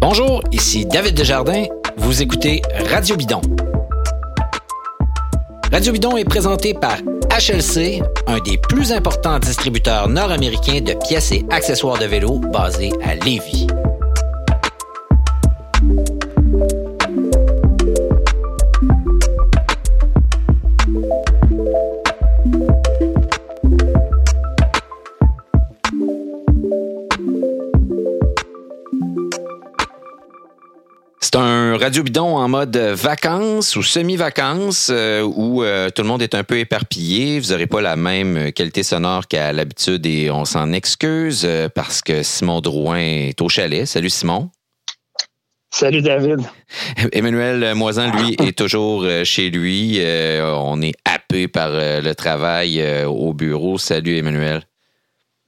Bonjour, ici David Desjardins. Vous écoutez Radio Bidon. Radio Bidon est présenté par HLC, un des plus importants distributeurs nord-américains de pièces et accessoires de vélo basé à Lévis. Radio bidon en mode vacances ou semi-vacances euh, où euh, tout le monde est un peu éparpillé. Vous n'aurez pas la même qualité sonore qu'à l'habitude et on s'en excuse euh, parce que Simon Drouin est au chalet. Salut Simon. Salut David. Emmanuel Moisan, lui, est toujours chez lui. on est happé par le travail au bureau. Salut Emmanuel.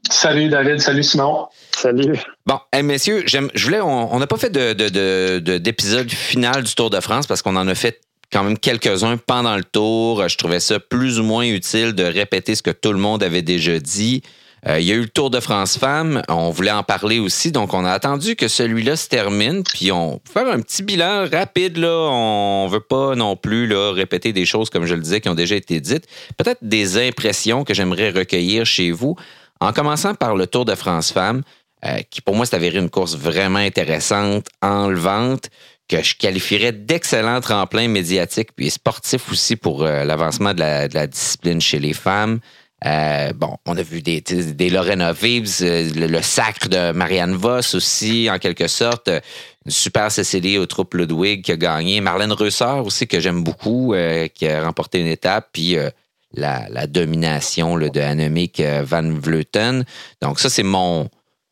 Salut David, salut Simon. Salut. Bon, messieurs, je voulais, on n'a pas fait d'épisode de, final du Tour de France parce qu'on en a fait quand même quelques-uns pendant le tour. Je trouvais ça plus ou moins utile de répéter ce que tout le monde avait déjà dit. Euh, il y a eu le Tour de France Femmes. On voulait en parler aussi. Donc, on a attendu que celui-là se termine. Puis, on faire un petit bilan rapide. Là. On veut pas non plus là, répéter des choses, comme je le disais, qui ont déjà été dites. Peut-être des impressions que j'aimerais recueillir chez vous. En commençant par le Tour de France Femmes, euh, qui pour moi s'est avéré une course vraiment intéressante, enlevante, que je qualifierais d'excellent tremplin médiatique puis sportif aussi pour euh, l'avancement de la, discipline chez les femmes. Euh, bon, on a vu des, des Lorena Vives, le, sacre de Marianne Voss aussi, en quelque sorte. Une super Cécilie au troupe Ludwig qui a gagné. Marlène Reusseur aussi, que j'aime beaucoup, qui a remporté une étape. Puis la, domination de Annemiek euh, van Vleuten. Donc ça, c'est mon,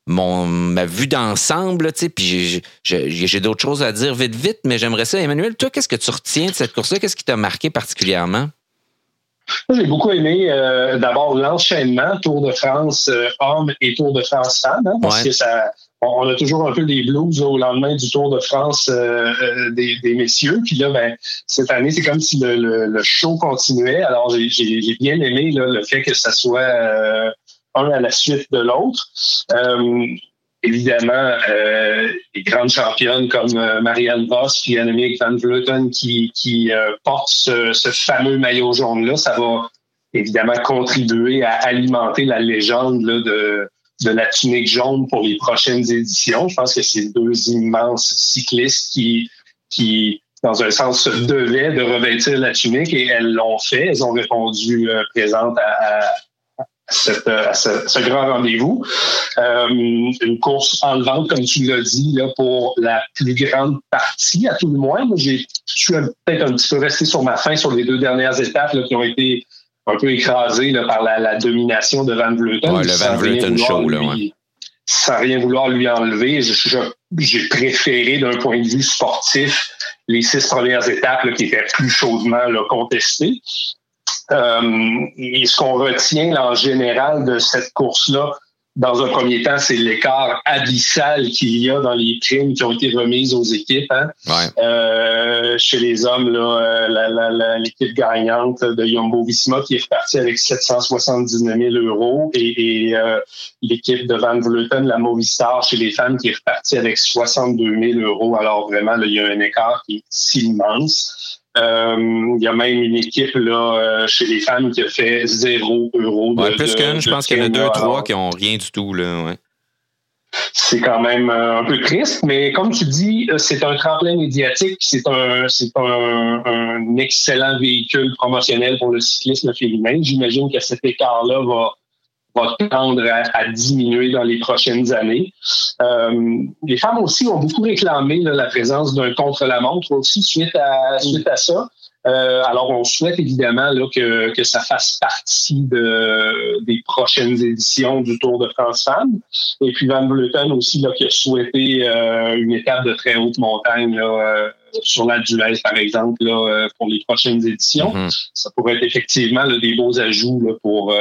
mon ma vue d'ensemble, puis j'ai d'autres choses à dire vite, vite, mais j'aimerais ça. Emmanuel, toi, qu'est-ce que tu retiens de cette course-là? Qu'est-ce qui t'a marqué particulièrement? J'ai beaucoup aimé euh, d'abord l'enchaînement Tour de France euh, hommes et Tour de France femmes, hein, parce que ça, on, a toujours un peu des blues au lendemain du Tour de France euh, euh, des, messieurs. Puis là, ben, cette année, c'est comme si le, show continuait. Alors, j'ai bien aimé le fait que ça soit euh, un à la suite de l'autre. Évidemment, les grandes championnes comme Marianne Voss et Annemiek van Vleuten qui, qui portent ce, ce, fameux maillot jaune-là, ça va évidemment contribuer à alimenter la légende là, de de la tunique jaune pour les prochaines éditions. Je pense que c'est deux immenses cyclistes qui, qui, dans un sens, se devaient de revêtir la tunique et elles l'ont fait. Elles ont répondu euh, présentes à, ce, grand rendez-vous. Euh, une course en vente, comme tu l'as dit, là, pour la plus grande partie, à tout le moins. Moi, j'ai, je suis peut-être un petit peu resté sur ma fin sur les deux dernières étapes qui ont été un peu écrasé par la, domination de Van Vleuten. le Van Vleuten show, là, Sans rien vouloir lui enlever, j'ai préféré d'un point de vue sportif les six premières étapes qui étaient plus chaudement contestées. Euh, et ce qu'on retient en général de cette course-là, dans un premier temps, c'est l'écart abyssal qu'il y a dans les primes qui ont été remises aux équipes. Hein. Euh, chez les hommes, euh, l'équipe gagnante de Yumbo Visma qui est repartie avec 779 000 euros et, euh, l'équipe de Van Vleuten, la Movistar chez les femmes qui est repartie avec 62 000 euros. Alors vraiment, il y a un écart qui est immense. Euh, il y a même une équipe là, euh, chez les femmes qui a fait zéro euro. De, plus qu'une, je pense qu'il y en a deux, trois qui n'ont rien du tout. Là, C'est quand même euh, un peu triste, mais comme tu dis, c'est un tremplin médiatique, c'est un, c'est un, un, excellent véhicule promotionnel pour le cyclisme féminin. J'imagine que cet écart-là va, va tendre à, diminuer dans les prochaines années. Euh, les femmes aussi ont beaucoup réclamé la présence d'un contre-la-montre aussi suite à, suite à ça. Euh, alors, on souhaite évidemment là, que, que ça fasse partie de, des prochaines éditions du Tour de France Femmes. Et puis Van Vleuten aussi là, qui a souhaité euh, une étape de très haute montagne là, sur la Duèze, par exemple, là, pour les prochaines éditions. Mm-hmm. Ça pourrait être effectivement des beaux ajouts là, pour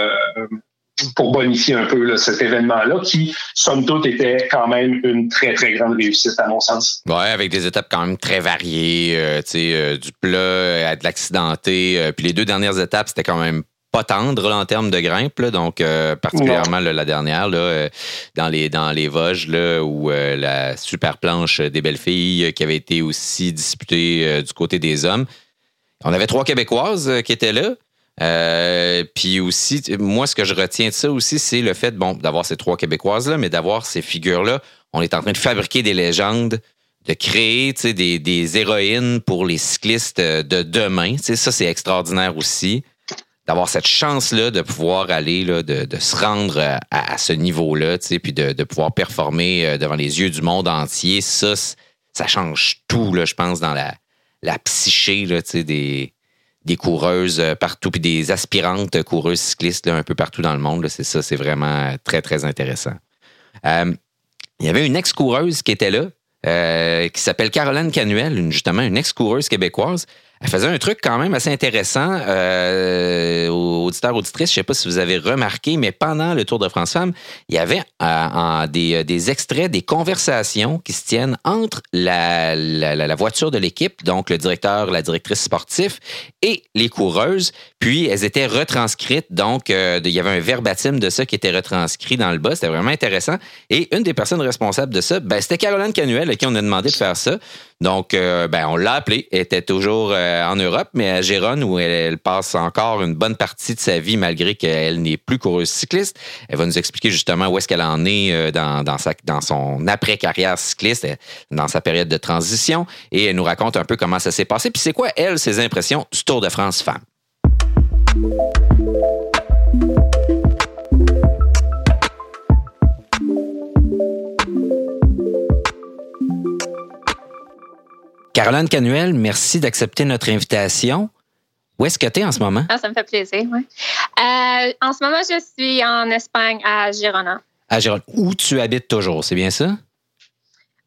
pour bonifier un peu cet événement-là, qui, somme toute, était quand même une très, très grande réussite, à mon sens. Oui, avec des étapes quand même très variées, euh, euh, du plat à de l'accidenté. Euh, puis les deux dernières étapes, c'était quand même pas tendre en termes de grimpe. donc, particulièrement la dernière, là, dans, les, dans les Vosges, là, où la super planche des belles filles qui avait été aussi disputée du côté des hommes. On avait trois Québécoises qui étaient là. Euh, puis aussi, moi, ce que je retiens de ça aussi, c'est le fait, bon, d'avoir ces trois Québécoises-là, mais d'avoir ces figures-là. On est en train de fabriquer des légendes, de créer des, des héroïnes pour les cyclistes de demain. ça, c'est extraordinaire aussi. D'avoir cette chance-là de pouvoir aller, là, de, de se rendre à, ce niveau-là, puis de, de, pouvoir performer euh, devant les yeux du monde entier, ça, ça change tout, là, je pense, dans la, la psyché là, des, des coureuses euh, partout, puis des aspirantes coureuses cyclistes un peu partout dans le monde. C'est ça, c'est vraiment très, très intéressant. Euh, il y avait une ex-coureuse qui était là, euh, qui s'appelle Caroline Canuel, justement, une ex-coureuse québécoise. Elle faisait un truc quand même assez intéressant euh, aux auditeurs, auditrices. Je ne sais pas si vous avez remarqué, mais pendant le Tour de France Femmes, il y avait euh, des, des, extraits, des conversations qui se tiennent entre la, la, voiture de l'équipe, donc le directeur, la directrice sportive, et les coureuses. Puis, elles étaient retranscrites. Donc, euh, il y avait un verbatim de ça qui était retranscrit dans le bas. C'était vraiment intéressant. Et une des personnes responsables de ça, ben, c'était Caroline Canuel à qui on a demandé de faire ça. Donc, euh, ben, on l'a appelée. Elle était toujours euh, en Europe, mais à Gérone, où elle, passe encore une bonne partie de sa vie, malgré qu'elle n'est plus coureuse cycliste. Elle va nous expliquer justement où est-ce qu'elle en est euh, dans, dans, son après-carrière cycliste, dans sa période de transition. Et elle nous raconte un peu comment ça s'est passé. Puis c'est quoi, elle, ses impressions du Tour de France femme? Caroline Canuel, merci d'accepter notre invitation. Où est-ce que tu es en ce moment? Ah, ça me fait plaisir, oui. Euh, en ce moment, je suis en Espagne, à Girona. À Girona. Où tu habites toujours, c'est bien ça?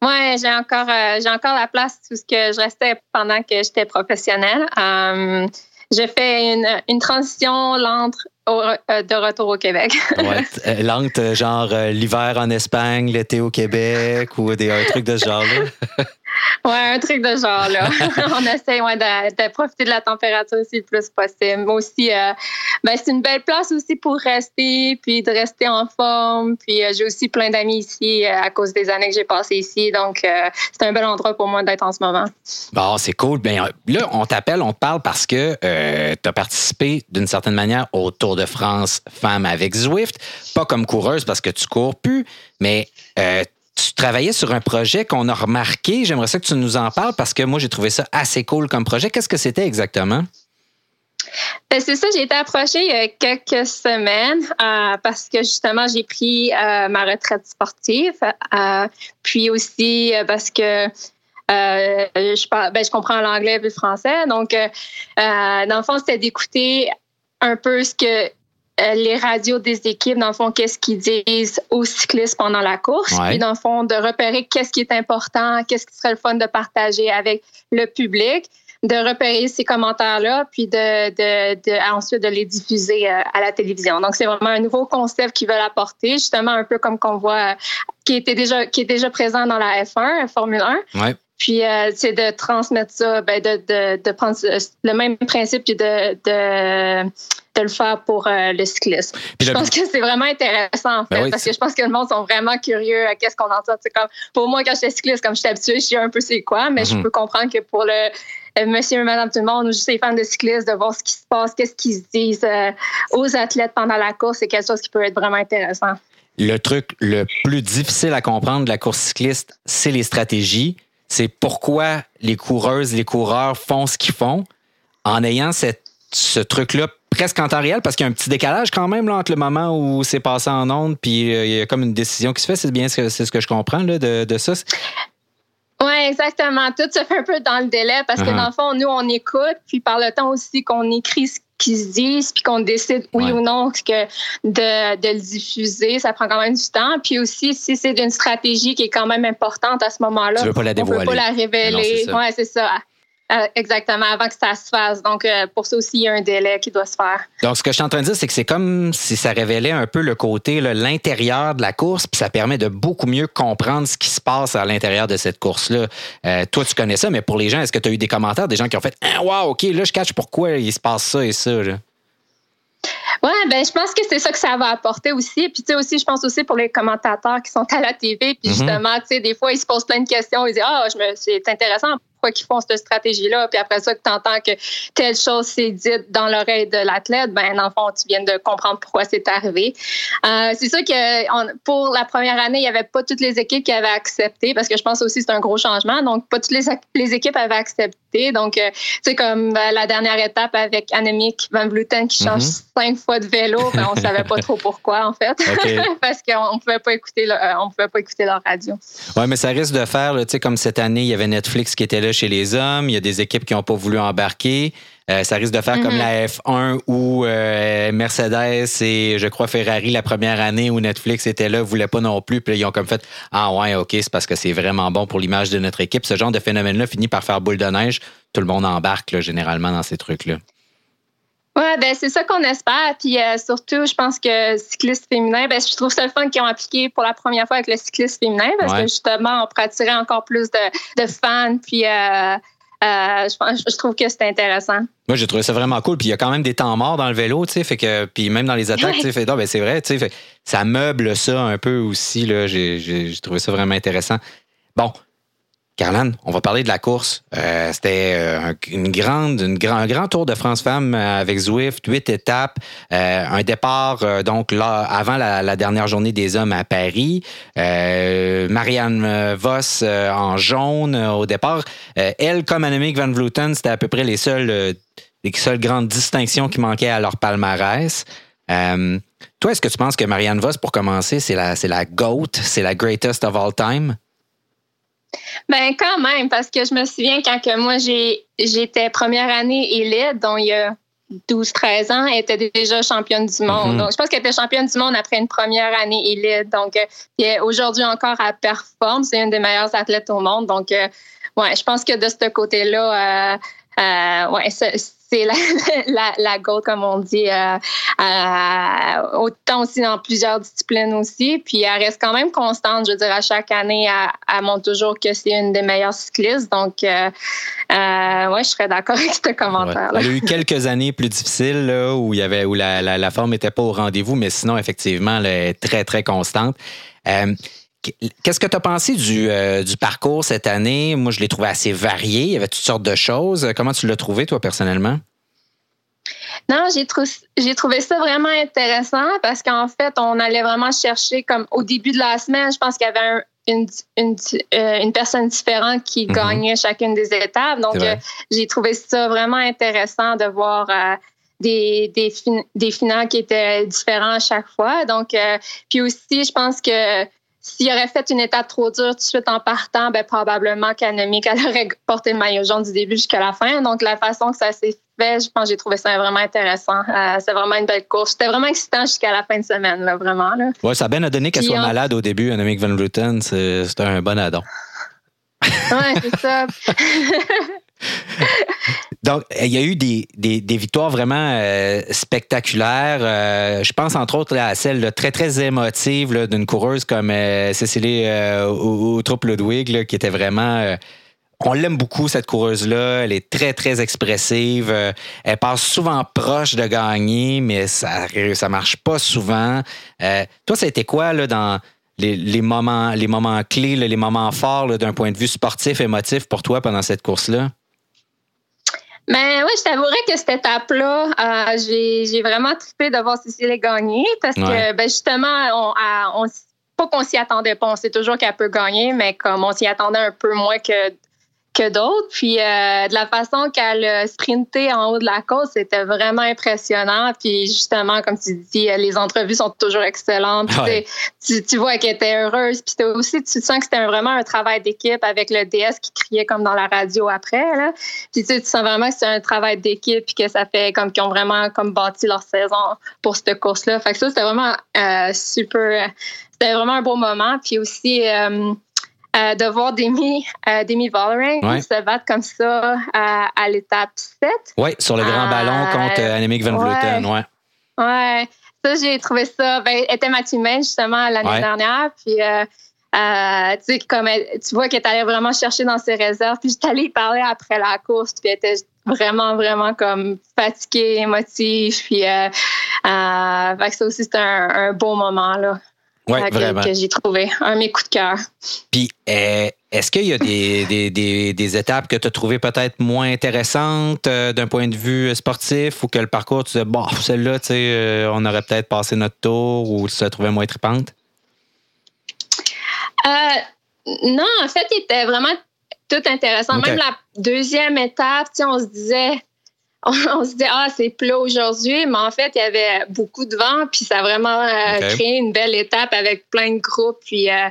Oui, j'ai encore, euh, j'ai encore la place où ce que je restais pendant que j'étais professionnelle. Euh, j'ai fait une, une, transition lente de retour au Québec. ouais, lente, genre l'hiver en Espagne, l'été au Québec ou des, un truc de ce genre-là? Oui, un truc de genre, là. on essaie ouais, de, profiter de la température aussi le plus possible. Mais aussi, euh, ben, c'est une belle place aussi pour rester, puis de rester en forme. Puis euh, j'ai aussi plein d'amis ici euh, à cause des années que j'ai passées ici. Donc, c'est un bel endroit pour moi d'être en ce moment. Bon, c'est cool. Bien, là, on t'appelle, on te parle parce que tu as participé d'une certaine manière au Tour de France Femmes avec Zwift. Pas comme coureuse parce que tu cours plus, mais tu travaillais sur un projet qu'on a remarqué. J'aimerais ça que tu nous en parles parce que moi, j'ai trouvé ça assez cool comme projet. Qu'est-ce que c'était exactement? Ben, c'est ça, j'ai été approchée il y a quelques semaines euh, parce que justement, j'ai pris euh, ma retraite sportive. Euh, puis aussi parce que je, parle, ben, je comprends l'anglais et le français. Donc, dans le fond, c'était d'écouter un peu ce que euh, les radios des équipes, dans le fond, qu'est-ce qu'ils disent aux cyclistes pendant la course. Puis, dans le fond, de repérer qu'est-ce qui est important, qu'est-ce qui serait le fun de partager avec le public, de repérer ces commentaires-là, puis de, de, de, ensuite de les diffuser euh, à la télévision. Donc, c'est vraiment un nouveau concept qu'ils veulent apporter, justement, un peu comme qu'on voit, qui était déjà, qui est déjà présent dans la F1, Formule 1. Ouais. Puis, euh, c'est de transmettre ça, ben, de, de, de, prendre le même principe, puis de, de, de le faire pour euh, le cyclisme. je pense que c'est vraiment intéressant, en ben fait, parce que je pense que le monde sont vraiment curieux à qu'est-ce qu'on entend. Comme, pour moi, quand j'étais cycliste, comme je suis habituée, je sais un peu c'est quoi, mais je mhm. peux comprendre que pour le euh, monsieur et madame tout le monde ou juste les fans de cyclisme, de voir ce qui se passe, qu'est-ce qu'ils se disent aux athlètes pendant la course, c'est quelque chose qui peut être vraiment intéressant. Le truc le plus difficile à comprendre de la course cycliste, c'est les stratégies c'est pourquoi les coureuses, les coureurs font ce qu'ils font en ayant cette, ce truc-là presque en temps réel parce qu'il y a un petit décalage quand même là, entre le moment où c'est passé en onde puis euh, il y a comme une décision qui se fait. C'est bien ce que, c'est ce que je comprends là, de, de ça. Oui, exactement. Tout se fait un peu dans le délai parce que uh-huh. dans le fond, nous, on écoute, puis par le temps aussi qu'on écrit ce qui se disent, puis qu'on décide oui ou non que de, de, le diffuser, ça prend quand même du temps. Puis aussi, si c'est d'une stratégie qui est quand même importante à ce moment-là, on ne peut pas la révéler. Oui, c'est ça. Euh, exactement, avant que ça se fasse. Donc, euh, pour ça aussi, il y a un délai qui doit se faire. Donc, ce que je suis en train de dire, c'est que c'est comme si ça révélait un peu le côté, l'intérieur de la course, puis ça permet de beaucoup mieux comprendre ce qui se passe à l'intérieur de cette course-là. Euh, toi, tu connais ça, mais pour les gens, est-ce que tu as eu des commentaires des gens qui ont fait Ah, wow, OK, là, je cache pourquoi il se passe ça et ça? Ouais, ben je pense que c'est ça que ça va apporter aussi. Puis tu sais aussi, je pense aussi pour les commentateurs qui sont à la TV, puis mm-hmm. justement, tu sais, des fois ils se posent plein de questions, ils disent ah, je me, c'est intéressant pourquoi font cette stratégie-là. Puis après ça, que tu entends que telle chose s'est dite dans l'oreille de l'athlète, ben dans le fond, tu viens de comprendre pourquoi c'est arrivé. Euh, c'est sûr que pour la première année, il n'y avait pas toutes les équipes qui avaient accepté, parce que je pense aussi que c'est un gros changement. Donc, pas toutes les, les équipes avaient accepté. Donc, euh, tu sais, comme euh, la dernière étape avec Annemiek van Vleuten qui change mm-hmm. cinq fois de vélo, ben, on ne savait pas trop pourquoi, en fait, parce qu'on ne pouvait pas écouter, on pouvait pas écouter leur radio. Oui, mais ça risque de faire, tu sais, comme cette année, il y avait Netflix qui était là chez les hommes. Il y a des équipes qui n'ont pas voulu embarquer. Euh, ça risque de faire comme mhm. la F1 où euh, Mercedes et je crois Ferrari la première année où Netflix était là, ne voulaient pas non plus. Puis ils ont comme fait Ah ouais, OK, c'est parce que c'est vraiment bon pour l'image de notre équipe. Ce genre de phénomène-là finit par faire boule de neige. Tout le monde embarque généralement dans ces trucs-là. Oui, ben c'est ça qu'on espère. Puis euh, surtout, je pense que cycliste féminin, ben, je trouve ça le fun qu'ils ont appliqué pour la première fois avec le cycliste féminin parce que justement, on pourrait attirer encore plus de, fans. Puis euh, euh, je, je, trouve que c'est intéressant. Moi, j'ai trouvé ça vraiment cool. Puis il y a quand même des temps morts dans le vélo, tu sais, fait que puis même dans les attaques, tu sais, fait, ben, c'est vrai, tu sais, ça meuble ça un peu aussi là. J'ai trouvé ça vraiment intéressant. Bon, Carlan, on va parler de la course. Euh, c'était euh, une grande, un grand tour de France femmes euh, avec Zwift, huit étapes, un départ donc avant la, dernière journée des hommes à Paris. Marianne Voss en jaune au départ. elle, comme Annemiek van Vleuten, c'était à peu près les seules, les seules grandes distinctions qui manquaient à leur palmarès. toi, est-ce que tu penses que Marianne Voss, pour commencer, c'est la GOAT, c'est la greatest of all time? Ben quand même, parce que je me souviens quand que moi j'étais première année élite, donc il y a 12-13 ans, elle était déjà championne du monde. Mm-hmm. Donc, je pense qu'elle était championne du monde après une première année élite. Donc, euh, aujourd'hui encore, elle performe. C'est une des meilleures athlètes au monde. Donc, euh, ouais, je pense que de ce côté-là, euh, ouais, c'est la, la, la comme on dit, euh, euh, autant aussi dans plusieurs disciplines aussi. Puis elle reste quand même constante. Je veux dire, à chaque année, elle, montre toujours que c'est une des meilleures cyclistes. Donc, euh, ouais, je serais d'accord avec ce commentaire. Elle a eu quelques années plus difficiles là, où, il y avait, où la, la, la forme n'était pas au rendez-vous, mais sinon, effectivement, elle est très, très constante. Qu'est-ce que tu as pensé du, du, parcours cette année? Moi, je l'ai trouvé assez varié. Il y avait toutes sortes de choses. Comment tu l'as trouvé, toi, personnellement? Non, j'ai, trouvé ça vraiment intéressant parce qu'en fait, on allait vraiment chercher, comme au début de la semaine, je pense qu'il y avait une, une, euh, une, personne différente qui mm-hmm. gagnait chacune des étapes. Donc, euh, j'ai trouvé ça vraiment intéressant de voir euh, des, des, des, finales qui étaient différents à chaque fois. Donc, puis aussi, je pense que s'il aurait fait une étape trop dure tout de suite en partant, ben, probablement qu'Anomie qu'elle aurait porté le maillot jaune du début jusqu'à la fin. Donc, la façon que ça s'est fait, je pense que j'ai trouvé ça vraiment intéressant. Euh, c'est vraiment une belle course. C'était vraiment excitant jusqu'à la fin de semaine, là, vraiment. Là. Ouais, ça a bien donné qu'elle soit malade au début, Annemiek van Vleuten. C'était un bon addon. ouais, c'est ça. Donc, il y a eu des, des, victoires vraiment euh, spectaculaires. Euh, je pense entre autres à celle très, très émotive d'une coureuse comme euh, Cécilie Outrup-Ludwig, qui était vraiment... on l'aime beaucoup, cette coureuse-là. Elle est très, très expressive. elle passe souvent proche de gagner, mais ça ça marche pas souvent. toi, ça a été quoi là, dans les, les, moments, les moments clés, les moments forts d'un point de vue sportif, émotif pour toi pendant cette course-là? Mais oui, je t'avouerais que cette étape-là, euh, j'ai vraiment trippé de voir Cécile gagner parce que ben, justement, on, on pas qu'on s'y attendait pas, on sait toujours qu'elle peut gagner, mais comme on s'y attendait un peu moins que que d'autres. Puis euh, de la façon qu'elle a sprinté en haut de la côte, c'était vraiment impressionnant. Puis justement, comme tu dis, les entrevues sont toujours excellentes. Tu, tu, vois qu'elle était heureuse. Puis aussi, tu sens que c'était vraiment un travail d'équipe avec le DS qui criait comme dans la radio après. Là. Puis tu, sens vraiment que c'est un travail d'équipe puis que ça fait comme qu'ils ont vraiment comme bâti leur saison pour cette course-là. Fait que ça, c'était vraiment euh, super. C'était vraiment un beau moment. Puis aussi, euh, euh, de voir Demi, euh, Demi se battre comme ça à l'étape 7. Oui, sur le grand ballon euh, contre Annemiek van Vleuten. Ouais. ouais. Ça, j'ai trouvé ça. Ben, elle était ma justement, l'année dernière. Puis Euh, tu sais, comme tu vois qu'elle allait vraiment chercher dans ses réserves. Puis j'étais allée parler après la course, puis elle était vraiment, vraiment comme fatiguée, émotive. Puis euh, euh, fait que ça aussi, c'était un, un beau moment, là. Ouais, vraiment. que j'ai trouvé. Un de mes coups de cœur. Puis, euh, est-ce qu'il y a des, des, des, des étapes que tu as trouvées peut-être moins intéressantes euh, d'un point de vue sportif ou que le parcours, tu disais, bon, celle-là, tu sais, euh, on aurait peut-être passé notre tour ou tu l'as trouvé moins tripante? non, en fait, il était vraiment tout intéressant. Même la deuxième étape, tu sais, on se disait, on, se dit ah c'est plat aujourd'hui mais en fait il y avait beaucoup de vent puis ça a vraiment euh, créé une belle étape avec plein de groupes puis euh,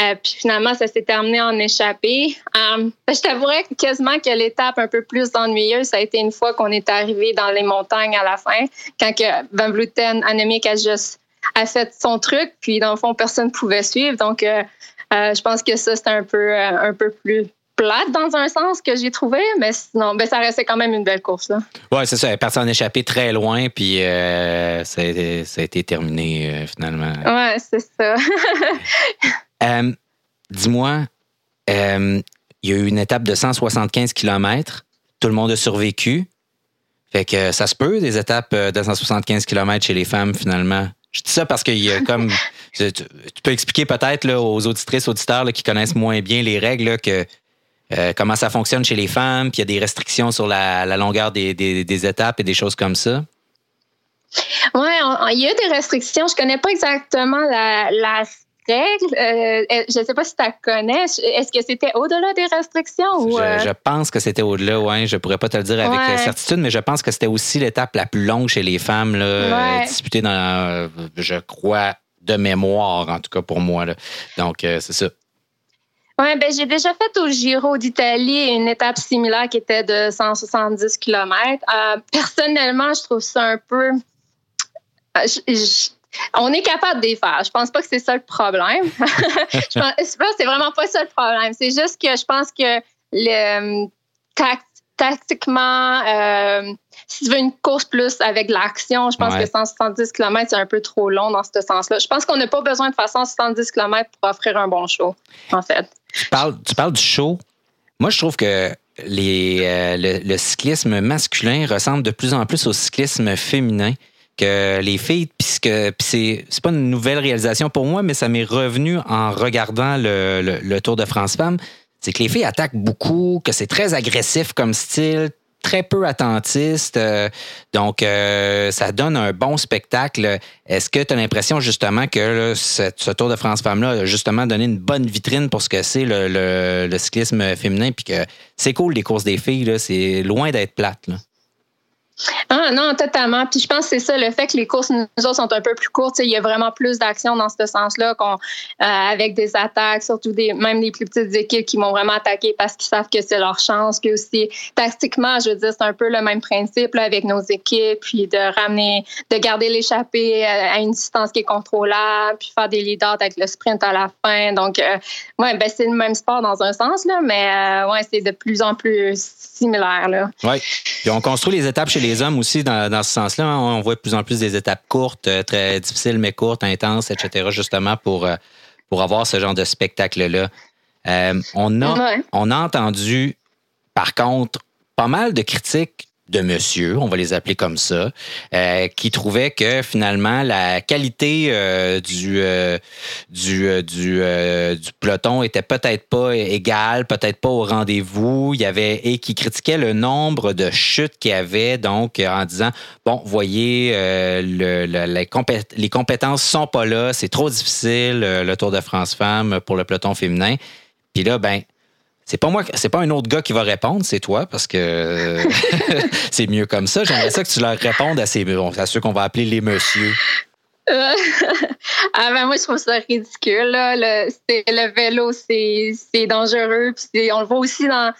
euh, puis finalement ça s'est terminé en échappée. Je t'avouerais quasiment que l'étape un peu plus ennuyeuse ça a été une fois qu'on est arrivé dans les montagnes à la fin quand que Van Vleuten Annemiek a juste a fait son truc puis dans le fond personne ne pouvait suivre. Donc je pense que ça c'était un peu un peu plus plate dans un sens que j'ai trouvé, mais sinon, ben, ça restait quand même une belle course. Oui, c'est ça. Elle est partie en échappée très loin, puis euh, ça, a été, terminé euh, finalement. Oui, c'est ça. Euh, dis-moi, il y a eu une étape de 175 km. Tout le monde a survécu. Fait que ça se peut, des étapes de 175 km chez les femmes, finalement. Je dis ça parce qu'il y a comme. tu, peux expliquer peut-être aux auditrices, auditeurs qui connaissent moins bien les règles que euh, comment ça fonctionne chez les femmes, puis il y a des restrictions sur la, longueur des, étapes et des choses comme ça? Oui, il y a des restrictions. Je ne connais pas exactement la, règle. Euh, je ne sais pas si tu la connais. Est-ce que c'était au-delà des restrictions? Ou, euh? je, pense que c'était au-delà, oui. Je ne pourrais pas te le dire avec certitude, mais je pense que c'était aussi l'étape la plus longue chez les femmes, là, disputée dans, je crois, de mémoire, en tout cas pour moi. Donc, c'est ça. Oui, ben j'ai déjà fait au Giro d'Italie une étape similaire qui était de 170 km. Euh, personnellement, je trouve ça un peu. Euh, on est capable de les faire. Je pense pas que c'est ça le problème. je pense, que c'est vraiment pas ça le problème. C'est juste que je pense que le tactiquement, euh, si tu veux une course plus avec l'action, je pense que 170 km, c'est un peu trop long dans ce sens-là. Je pense qu'on n'a pas besoin de faire 170 km pour offrir un bon show, en fait. Tu parles, du show. Moi, je trouve que euh, le, cyclisme masculin ressemble de plus en plus au cyclisme féminin. Que les filles, puisque c'est, c'est pas une nouvelle réalisation pour moi, mais ça m'est revenu en regardant le, le Tour de France Femmes, c'est que les filles attaquent beaucoup, que c'est très agressif comme style, très peu attentiste. Euh, donc, euh, ça donne un bon spectacle. Est-ce que tu as l'impression justement que ce, Tour de France Femmes-là a justement donné une bonne vitrine pour ce que c'est le, cyclisme féminin, puis que c'est cool les courses des filles, c'est loin d'être plate. Ah non, totalement. Puis je pense que c'est ça, le fait que les courses, nous autres, sont un peu plus courtes. Il y a vraiment plus d'action dans ce sens-là qu'on, euh, avec des attaques, surtout des, même des plus petites équipes qui vont vraiment attaquer parce qu'ils savent que c'est leur chance. Puis aussi, tactiquement, je veux dire, c'est un peu le même principe avec nos équipes, puis de ramener, de garder l'échappée euh, à une distance qui est contrôlable, puis faire des leaders avec le sprint à la fin. Donc, euh, ouais, ben, c'est le même sport dans un sens, là, mais ouais, c'est de plus en plus similaire. Là. Puis on construit les étapes chez les hommes aussi dans, ce sens-là. Hein. On voit de plus en plus des étapes courtes, euh, très difficiles, mais courtes, intenses, etc., justement pour, euh, pour avoir ce genre de spectacle-là. Euh, on, a, on a entendu, par contre, pas mal de critiques de monsieur, on va les appeler comme ça, euh, qui trouvait que finalement la qualité euh, du euh, du du, du peloton était peut-être pas égale, peut-être pas au rendez-vous. Il y avait et qui critiquait le nombre de chutes qu'il y avait, donc en disant bon, voyez, le, les, compétences, les compétences sont pas là, c'est trop difficile le Tour de France femmes pour le peloton féminin. Puis là, ben c'est pas moi, c'est pas un autre gars qui va répondre, c'est toi, parce que c'est mieux comme ça. J'aimerais ça que tu leur répondes à, ces, à ceux qu'on va appeler les messieurs. ah ben moi, je trouve ça ridicule. Le, le vélo, c'est dangereux. Puis on le voit aussi dans,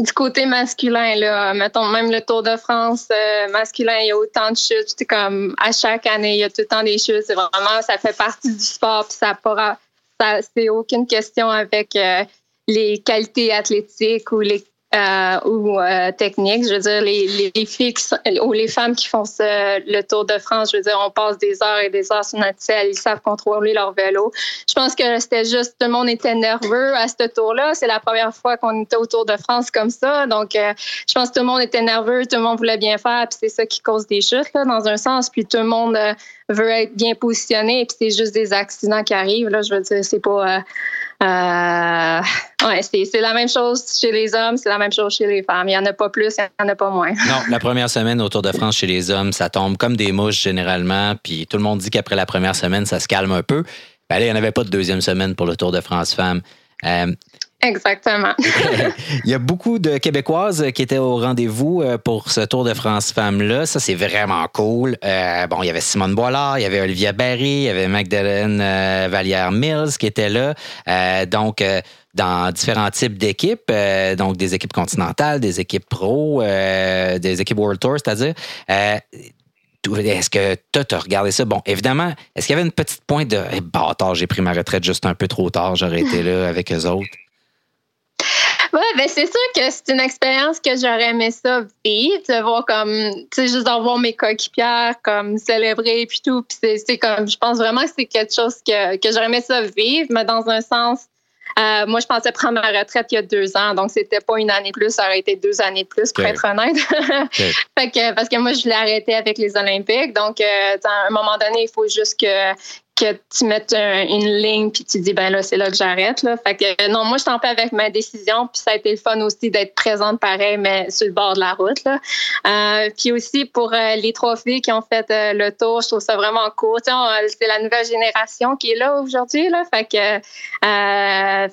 du côté masculin. Là. Mettons, même le Tour de France euh, masculin, il y a autant de chutes. Comme à chaque année, il y a tout le temps des chutes. C'est vraiment, ça fait partie du sport. Puis ça pourra, ça, c'est aucune question avec. Euh, les qualités athlétiques ou les euh, ou euh, technique. Je veux dire, les, les, filles ou les femmes qui font le Tour de France, je veux dire, on passe des heures et des heures sur notre ciel. Ils savent contrôler leur vélo. Je pense que c'était juste, tout le monde était nerveux à ce tour-là. C'est la première fois qu'on était au Tour de France comme ça. Donc, euh, je pense que tout le monde était nerveux, tout le monde voulait bien faire. Puis c'est ça qui cause des chutes, là, dans un sens. Puis tout le monde veut être bien positionné. Puis c'est juste des accidents qui arrivent. Là, je veux dire, c'est pas euh, ouais, c'est la même chose chez les hommes, c'est la même chose chez les femmes. Il n'y en a pas plus, il n'y en a pas moins. Non, la première semaine au Tour de France chez les hommes, ça tombe comme des mouches généralement. Puis tout le monde dit qu'après la première semaine, ça se calme un peu. Ben là, il n'y en avait pas de deuxième semaine pour le Tour de France femmes. Euh, Exactement. il y a beaucoup de Québécoises qui étaient au rendez-vous euh, pour ce Tour de France femmes-là. Ça, c'est vraiment cool. Euh, bon, il y avait Simone Boilard, il y avait Olivia Barry, il y avait Magdalene euh, Vallière-Mills qui était là. donc, dans différents types d'équipes, donc des équipes continentales, des équipes pro, des équipes World Tour, c'est-à-dire. est-ce que toi, tu as regardé ça? Bon, évidemment, est-ce qu'il y avait une petite pointe de eh, bâtard, j'ai pris ma retraite juste un peu trop tard, j'aurais été là avec eux autres? Oui, ben c'est sûr que c'est une expérience que j'aurais aimé ça vivre, de voir comme, tu sais, juste d'avoir mes coéquipières comme célébrer puis tout. Puis c'est comme, je pense vraiment que c'est quelque chose que, que j'aurais aimé ça vivre, mais dans un sens, euh, moi, je pensais prendre ma retraite il y a deux ans, donc c'était pas une année de plus, ça aurait été deux années de plus, pour être honnête. fait que, parce que moi, je l'ai arrêté avec les Olympiques. Donc, euh, à un moment donné, il faut juste que, que tu mettes une ligne puis tu dis ben là c'est là que j'arrête là. Fait que non moi je t'en fais avec ma décision puis ça a été le fun aussi d'être présente pareil mais sur le bord de la route là. Euh, puis aussi pour euh, les trois filles qui ont fait euh, le tour, je trouve ça vraiment cool. C'est la nouvelle génération qui est là aujourd'hui là. Fait que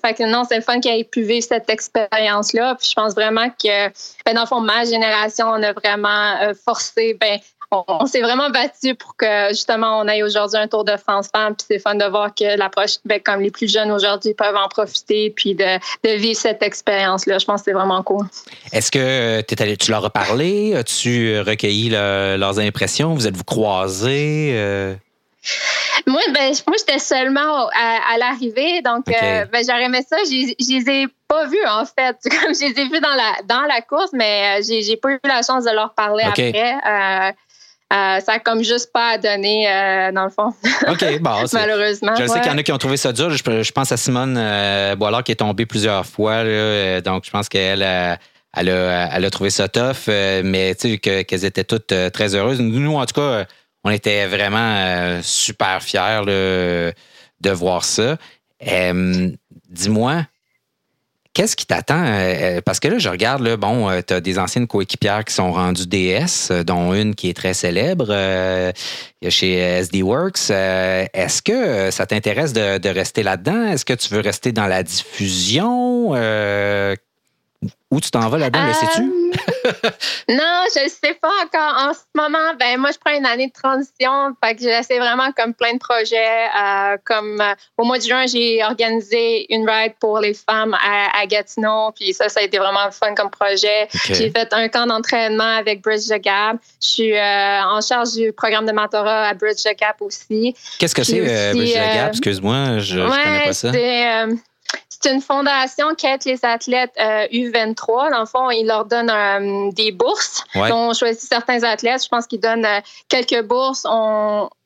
fait que non c'est le fun qu'ils aient pu cette expérience là. Puis je pense vraiment que ben, dans le fond ma génération on a vraiment forcé ben on, s'est vraiment battu pour que justement on ait aujourd'hui un Tour de France femme. Puis c'est fun de voir que la ben, comme les plus jeunes aujourd'hui peuvent en profiter puis de, vivre cette expérience-là. Je pense que c'est vraiment cool. Est-ce que es allé, tu leur as parlé? As-tu recueilli leurs impressions? Vous êtes-vous croisés? Euh? Moi, ben, moi j'étais seulement à, l'arrivée, donc euh, ben, j'aurais aimé ça. Je les ai pas vus, en fait. Comme je les ai vus dans la, dans la course, mais euh, j'ai pas eu la chance de leur parler après. Euh, ça a comme juste pas donné, euh, dans le fond. OK, bon. Malheureusement. Je sais qu'il y en a qui ont trouvé ça dur. Je, pense à Simone euh, Boilard qui est tombée plusieurs fois. donc, je pense qu'elle a, elle a, trouvé ça tough, mais tu sais, qu'elles étaient toutes très heureuses. Nous, en tout cas, on était vraiment super fiers de voir ça. Dis-moi, Qu'est-ce qui t'attend? Euh, euh, parce que là, je regarde, là, bon, euh, tu as des anciennes coéquipières qui sont rendues DS, dont une qui est très célèbre chez SD Works. Est-ce que ça t'intéresse de, rester là-dedans? Est-ce que tu veux rester dans la diffusion? Où tu t'en vas là-dedans, le sais-tu? Euh, non, je ne sais pas encore. En ce moment, ben moi, je prends une année de transition. Fait que j'essaie vraiment comme plein de projets. Euh, comme euh, au mois de juin, j'ai organisé une ride pour les femmes à, Gatineau. Puis ça, ça a été vraiment fun comme projet. J'ai fait un camp d'entraînement avec Bridge the Gap. Je suis en charge du programme de mentorat à Bridge the Gap aussi. Qu'est-ce que c'est, Bridge the Gap? Excuse-moi, je ne connais pas ça. C'est une fondation qui aide les athlètes U23. Euh, Dans le fond, ils leur donnent euh, des bourses. On choisit certains athlètes. Je pense qu'ils donnent euh, quelques bourses.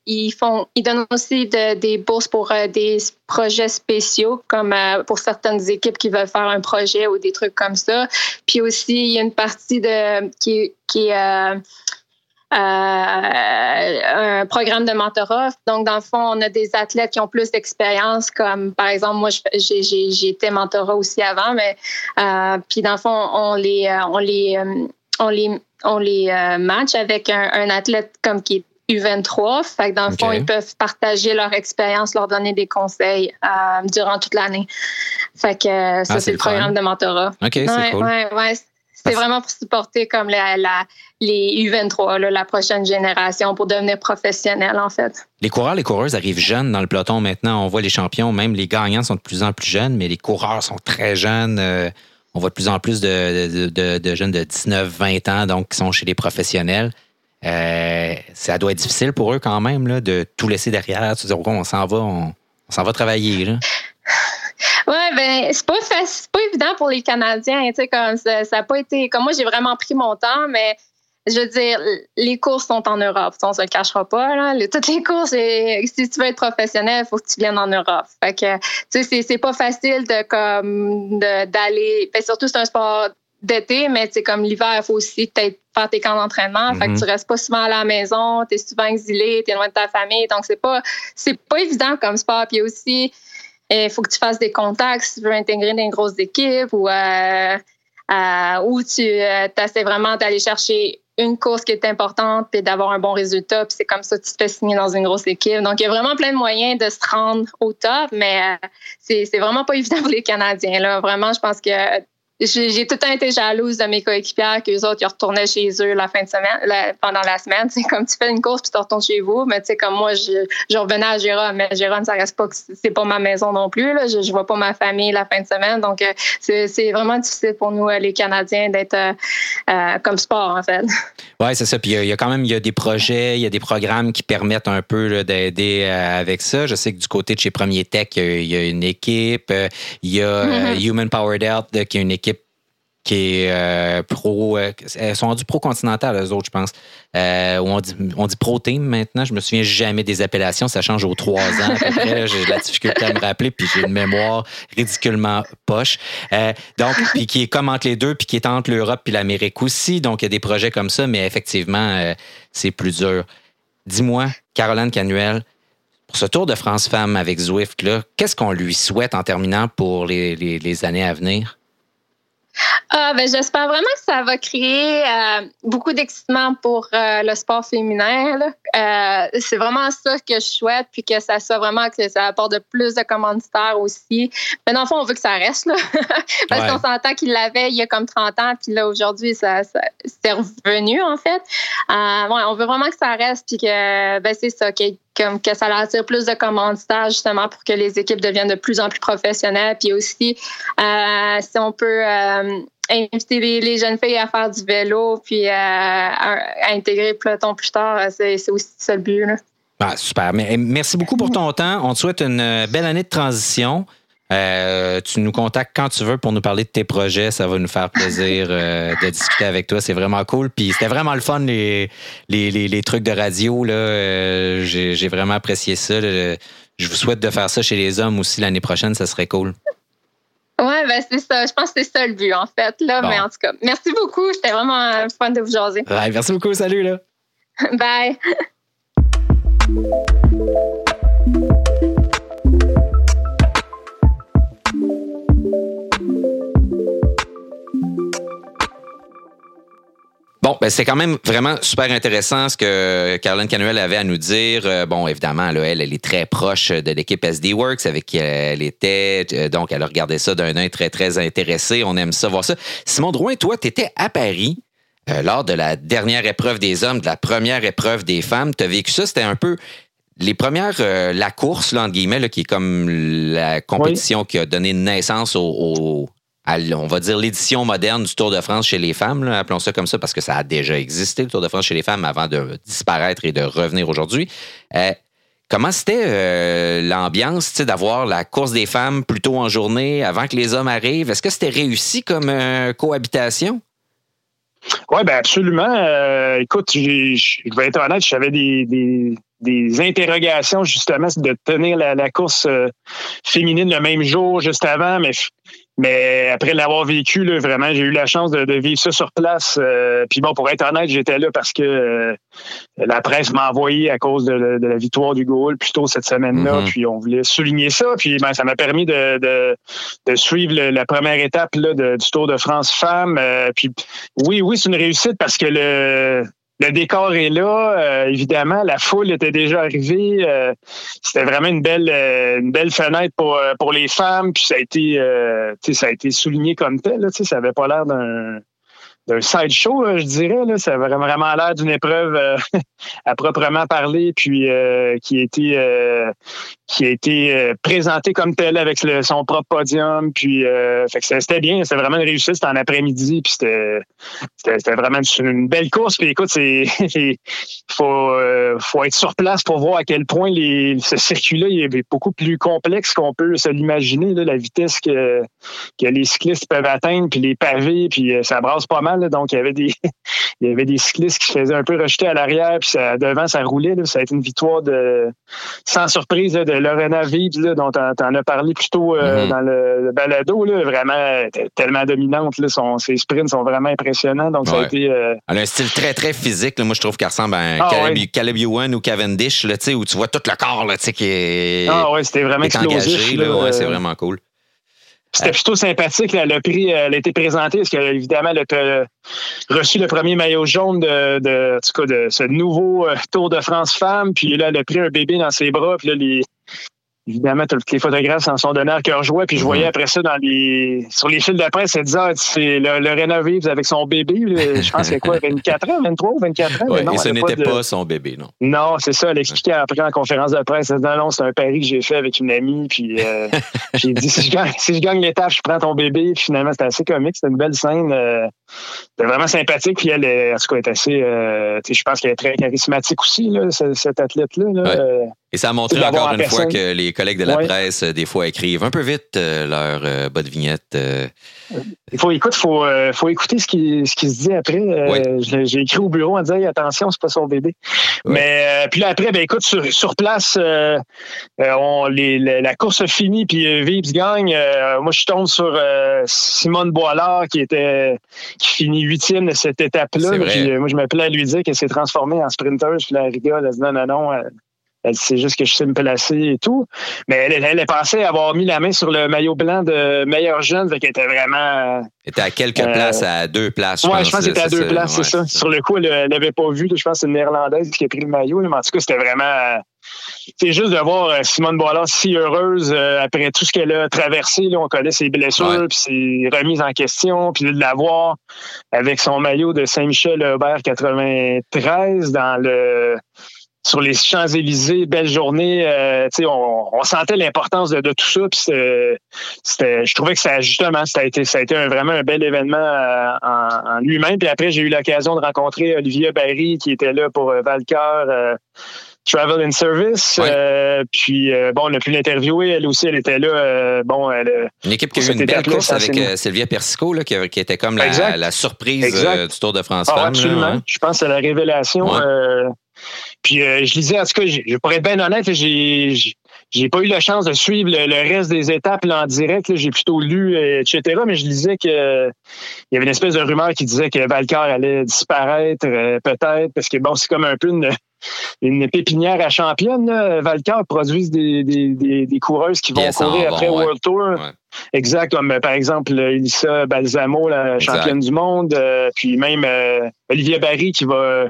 ils font, ils donnent aussi des bourses pour des projets spéciaux, comme pour certaines équipes qui veulent faire un projet ou des trucs comme ça. Puis aussi, il y a une partie de qui, qui est un programme de mentorat. Donc, dans le fond, on a des athlètes qui ont plus d'expérience, comme par exemple, moi, j'ai été mentorat aussi avant, mais euh, puis dans le fond, on les, euh, on les, on les, on les match avec un, athlète comme qui est U23. Fait que dans le fond, ils peuvent partager leur expérience, leur donner des conseils durant toute l'année. Fait que ça, ah, c'est le programme de mentorat. OK, c'est cool. Ouais, ouais. C'est vraiment pour supporter comme les U23, la prochaine génération, pour devenir professionnels, en fait. Les coureurs, les coureuses arrivent jeunes dans le peloton maintenant. On voit les champions, même les gagnants sont de plus en plus jeunes, mais les coureurs sont très jeunes. Euh, on voit de plus en plus de, jeunes de 19, 20 ans, donc qui sont chez les professionnels. Euh, ça doit être difficile pour eux quand même de tout laisser derrière, de dire on s'en va, on, s'en va travailler. Ouais, ben c'est pas c'est pas évident pour les Canadiens, tu sais comme ça, ça a pas été comme moi j'ai vraiment pris mon temps, mais je veux dire, les courses sont en Europe. On se le cachera pas. Là. toutes les courses, si tu veux être professionnel, il faut que tu viennes en Europe. Fait que, tu sais, c'est pas facile de comme d'aller. Ben, surtout, c'est un sport d'été, mais c'est comme l'hiver, il faut aussi peut-être faire tes camps d'entraînement. Fait que tu mhm. restes pas souvent à la maison, tu es souvent exilé, tu es loin de ta famille. Donc, c'est pas, c'est pas évident comme sport. Puis aussi, il faut que tu fasses des contacts si tu veux intégrer des grosses équipes ou, euh, euh, ou tu euh, essaies vraiment d'aller chercher une course qui est importante puis d'avoir un bon résultat. Puis c'est comme ça que tu te fais signer dans une grosse équipe. Donc, il y a vraiment plein de moyens de se rendre au top, mais euh, c'est, c'est vraiment pas évident pour les Canadiens. Là. Vraiment, je pense que j'ai tout le temps été jalouse de mes coéquipières qu'eux autres, ils retournaient chez eux la fin de semaine, pendant la semaine. C'est comme tu fais une course puis tu retournes chez vous. Mais tu sais, comme moi, je, je, revenais à Jérôme. Mais Jérôme, ça reste pas que c'est pas ma maison non plus. Là. Je, je vois pas ma famille la fin de semaine. Donc, euh, c'est vraiment difficile pour nous, euh, les Canadiens, d'être euh, comme sport, en fait. Oui, c'est ça. Puis il y, a quand même il y a des projets, il y a des programmes qui permettent un peu d'aider avec ça. Je sais que du côté de chez Premier Tech, il y a une équipe. Il y a mm-hmm. Human Powered Health, qui est une équipe qui est euh, pro. Euh, elles sont du pro-continental, eux autres, je pense. Euh, on dit, pro-team maintenant. Je me souviens jamais des appellations. Ça change aux trois ans. À j'ai la difficulté à me rappeler, puis j'ai une mémoire ridiculement poche. donc, puis qui est comme entre les deux, puis qui est entre l'Europe et l'Amérique aussi. Donc, il y a des projets comme ça, mais effectivement, c'est plus dur. Dis-moi, Caroline Canuel, pour ce Tour de France Femmes avec Zwift, qu'est-ce qu'on lui souhaite en terminant pour les années à venir? Ah, ben, j'espère vraiment que ça va créer euh, beaucoup d'excitement pour euh, le sport féminin. Euh, c'est vraiment ça que je souhaite, puis que ça soit vraiment que ça apporte de plus de commanditaires aussi. Mais dans le fond, on veut que ça reste, là. parce qu'on s'entend qu'il l'avait il y a comme 30 ans, puis là, aujourd'hui, ça, c'est revenu, en fait. ouais, on veut vraiment que ça reste, puis que, ben, c'est ça, qu'il comme que ça attire plus de commanditaires justement pour que les équipes deviennent de plus en plus professionnelles. Puis aussi, euh, si on peut euh, inviter les, jeunes filles à faire du vélo, puis euh, à, intégrer le peloton plus tard, c'est aussi ça le but. Ah, super. merci beaucoup pour ton temps. On te souhaite une belle année de transition. Euh, tu nous contactes quand tu veux pour nous parler de tes projets. Ça va nous faire plaisir euh, de discuter avec toi. C'est vraiment cool. Puis c'était vraiment le fun, les, les, trucs de radio. Là. Euh, j'ai, vraiment apprécié ça. Je vous souhaite de faire ça chez les hommes aussi l'année prochaine. Ça serait cool. Oui, ben c'est ça. Je pense que c'est ça le but, en fait. Là. Mais en tout cas, merci beaucoup. C'était vraiment fun de vous jaser. merci beaucoup. Salut. Là. Bye. Bon, ben c'est quand même vraiment super intéressant ce que Caroline Canuel avait à nous dire. Euh, bon, évidemment, là, elle, elle est très proche de l'équipe SD Works avec qui elle était. Euh, donc, elle a regardé ça d'un œil très, très intéressé. On aime ça, voir ça. Simon Drouin, toi, tu étais à Paris euh, lors de la dernière épreuve des hommes, de la première épreuve des femmes. Tu as vécu ça, c'était un peu les premières, la course, là, entre guillemets, qui est comme la compétition qui a donné naissance au, on va dire, l'édition moderne du Tour de France chez les femmes, appelons ça comme ça, parce que ça a déjà existé, le Tour de France chez les femmes, avant de disparaître et de revenir aujourd'hui. Euh, comment c'était euh, l'ambiance d'avoir la course des femmes plutôt en journée avant que les hommes arrivent? Est-ce que c'était réussi comme euh, cohabitation? Oui, ben absolument. écoute, je vais être honnête, j'avais des, des, interrogations justement de tenir la, la course féminine le même jour juste avant, mais mais après l'avoir vécu, là, vraiment, j'ai eu la chance de, vivre ça sur place. Euh, puis bon, pour être honnête, j'étais là parce que euh, la presse m'a envoyé à cause de, la victoire du goal plus tôt cette semaine-là. Mm-hmm. Puis on voulait souligner ça. Puis ben, ça m'a permis de, suivre la première étape là, du Tour de France femmes. Euh, puis oui, oui, c'est une réussite parce que le le décor est là, euh, évidemment. La foule était déjà arrivée. Euh, c'était vraiment une belle, euh, une belle fenêtre pour, pour les femmes. Puis ça a été, ça a été souligné comme tel. Là, ça avait pas l'air d'un d'un sideshow, je dirais. Là. Ça a vraiment, l'air d'une épreuve à proprement parler, puis qui a été, qui a été présentée comme telle avec son propre podium. Puis, fait que c'était bien. C'était vraiment une réussite. C'était en après-midi, puis c'était, vraiment une belle course. Puis écoute, il faut, faut être sur place pour voir à quel point les, ce circuit-là est beaucoup plus complexe qu'on peut se l'imaginer. La vitesse que, que les cyclistes peuvent atteindre, puis les pavés, puis ça brasse pas mal. Donc, il y avait des il y avait des cyclistes qui se faisaient un peu rejeter à l'arrière, puis ça, devant, ça roulait. Ça a été une victoire de sans surprise de Lorena Vives, dont tu en, as parlé plus tôt euh, mm-hmm. dans le, balado. Vraiment tellement dominante. Là, son, ses sprints sont vraiment impressionnants. Donc, ça a été. Euh, Elle a un style très, très physique. Moi, je trouve qu'elle ressemble à ah, Caleb, Ewan ou Cavendish, là, où tu vois tout le corps là, qui est. Ah ouais, c'était vraiment explosif. Engagé, c'est vraiment cool. C'était plutôt sympathique. Elle a, pris, elle a été présentée parce qu'évidemment, elle a reçu le premier maillot jaune de, de, en tout cas, de ce nouveau euh, Tour de France femme. Puis là, elle a pris un bébé dans ses bras. Puis là, les, évidemment, tous les photographes s'en sont donnés à cœur joie. Puis je voyais mhm. après ça dans les sur les fils de presse, elle disait ah, c'est le, le rénové avec son bébé. Je pense c'est quoi, 24 ans, 23 ou 24 ans? Ouais, non, et ce n'était pas son bébé, non. Non, c'est ça. Elle expliquait après en conférence de presse. Elle dit, non, c'est un pari que j'ai fait avec une amie. Puis euh, j'ai dit si je gagne, si je gagne l'étape, je prends ton bébé. Puis finalement, c'était assez comique. C'était une belle scène. Euh, c'était vraiment sympathique. Puis elle, en tout cas, est assez. Euh, je pense qu'elle est très charismatique aussi, là, cette, athlète-là. Là, et ça a montré encore une fois que les collègues de la presse, euh, des fois, écrivent un peu vite euh, leur euh, bonne vignette. Il faut, écoute, faut, faut écouter ce qui, ce qui se dit après. J'ai écrit au bureau en disant attention, c'est pas son bébé. Mais puis là, après, ben écoute, sur, sur place, on, les, la, course a fini, puis Vips gagne. moi, je tombe sur Simone Boilard qui était qui finit huitième de cette étape-là. Puis moi, je me plais à lui dire qu'elle s'est transformée en sprinter. Puis la rigole, elle dit non, non, non. Elle c'est juste que je sais me placer et tout. Mais elle, elle, est pensée avoir mis la main sur le maillot blanc de meilleur jeune, fait qu'elle était vraiment. Elle était à quelques euh, places, à deux places. Oui, je pense qu'elle était à deux places, c'est ça. Sur le coup, elle l'avait pas vu. Je pense que c'est une néerlandaise qui a pris le maillot. Mais en tout cas, c'était vraiment. C'est juste de voir euh, Simone Boilard si heureuse euh, après tout ce qu'elle a traversé. Là, on connaît ses blessures, puis ses remises en question, puis de la voir avec son maillot de Saint-Michel-Hubert 93 dans le sur les Champs-Élysées, belle journée. Euh, on, on, sentait l'importance de, tout ça. Puis c'était, je trouvais que ça justement, ça a été, ça a été vraiment un bel événement euh, en, lui-même. Puis après, j'ai eu l'occasion de rencontrer Olivia Barry qui était là pour euh, Valcoeur. Travel and Service. puis, bon, on a pu l'interviewer. Elle aussi, elle était là. bon, elle, une équipe qui a eu une belle course avec Sylvia Persico, là, qui, qui, était comme la, la surprise du Tour de France. Ah, absolument. Je pense que c'est la révélation. Puis euh, je lisais, en tout cas, je, pour être bien honnête, j'ai j'ai pas eu la chance de suivre le, reste des étapes là, en direct. J'ai plutôt lu, euh, etc. Mais je lisais que il y avait une espèce de rumeur qui disait que Valcar allait disparaître, euh, peut-être, parce que bon, c'est comme un peu une, une pépinière à championne. Valcar produisent des, des, des, coureuses qui vont courir après World Tour. Exact, comme par exemple Elissa Balsamo, la championne du monde, puis même Olivier Barry qui va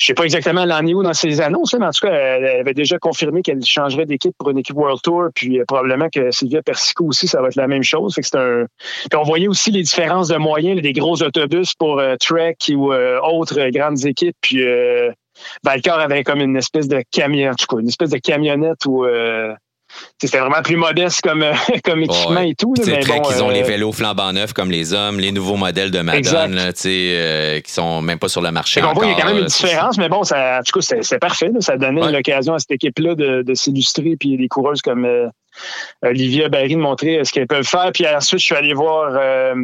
je sais pas exactement l'année où dans ses annonces, mais en tout cas, elle avait déjà confirmé qu'elle changerait d'équipe pour une équipe World Tour, puis euh, probablement que Sylvia Persico aussi, ça va être la même chose. Fait que c'est un. Puis on voyait aussi les différences de moyens, des gros autobus pour euh, Trek ou euh, autres grandes équipes. Puis Valcor avait comme une espèce de camion, en tout cas, une espèce de camionnette où c'était vraiment plus modeste comme, comme équipement et tout. C'est vrai qu'ils ont les euh, vélos flambant neufs comme les hommes, les nouveaux modèles de Madone là, euh, qui sont même pas sur le marché. On voit qu'il y a quand même une différence, mais bon, ça, en tout cas, c'est parfait. Ça donnait l'occasion à cette équipe-là de, de s'illustrer, puis des coureuses comme euh, Olivia Barry de montrer ce qu'elles peuvent faire. Puis ensuite, je suis allé voir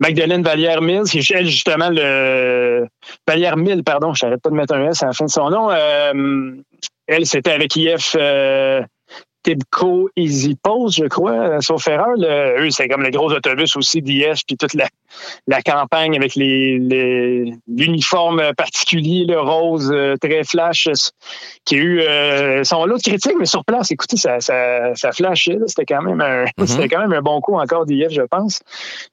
Magdalene Vallière-Mills, qui est justement le. Vallière-Mill, pardon, je n'arrête pas de mettre un S à la fin de son nom. elle, c'était avec IF Tibco Easy Post, je crois, sauf erreur. eux, c'est comme les gros autobus aussi d'IS, puis toute la, la campagne avec les, l'uniforme particulier, le rose euh, très flash, qui a eu euh, son lot de critiques, mais sur place, écoutez, ça, ça, ça flashait. C'était quand même un mm-hmm. quand même un bon coup encore d'IS, je pense.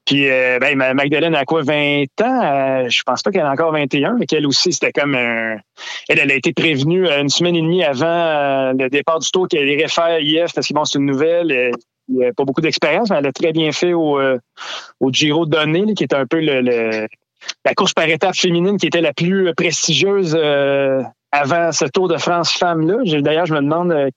Puis euh, ben, Magdalene a quoi 20 ans? je pense pas qu'elle a encore 21, mais qu'elle aussi, c'était comme un. Elle, elle a été prévenue une semaine et demie avant le départ du tour qu'elle irait faire IF parce que bon, c'est une nouvelle. Il a pas beaucoup d'expérience, mais elle a très bien fait au, au Giro Donné, qui est un peu le, la course par étapes féminine qui était la plus prestigieuse avant ce Tour de France femme-là. D'ailleurs, je me demande euh,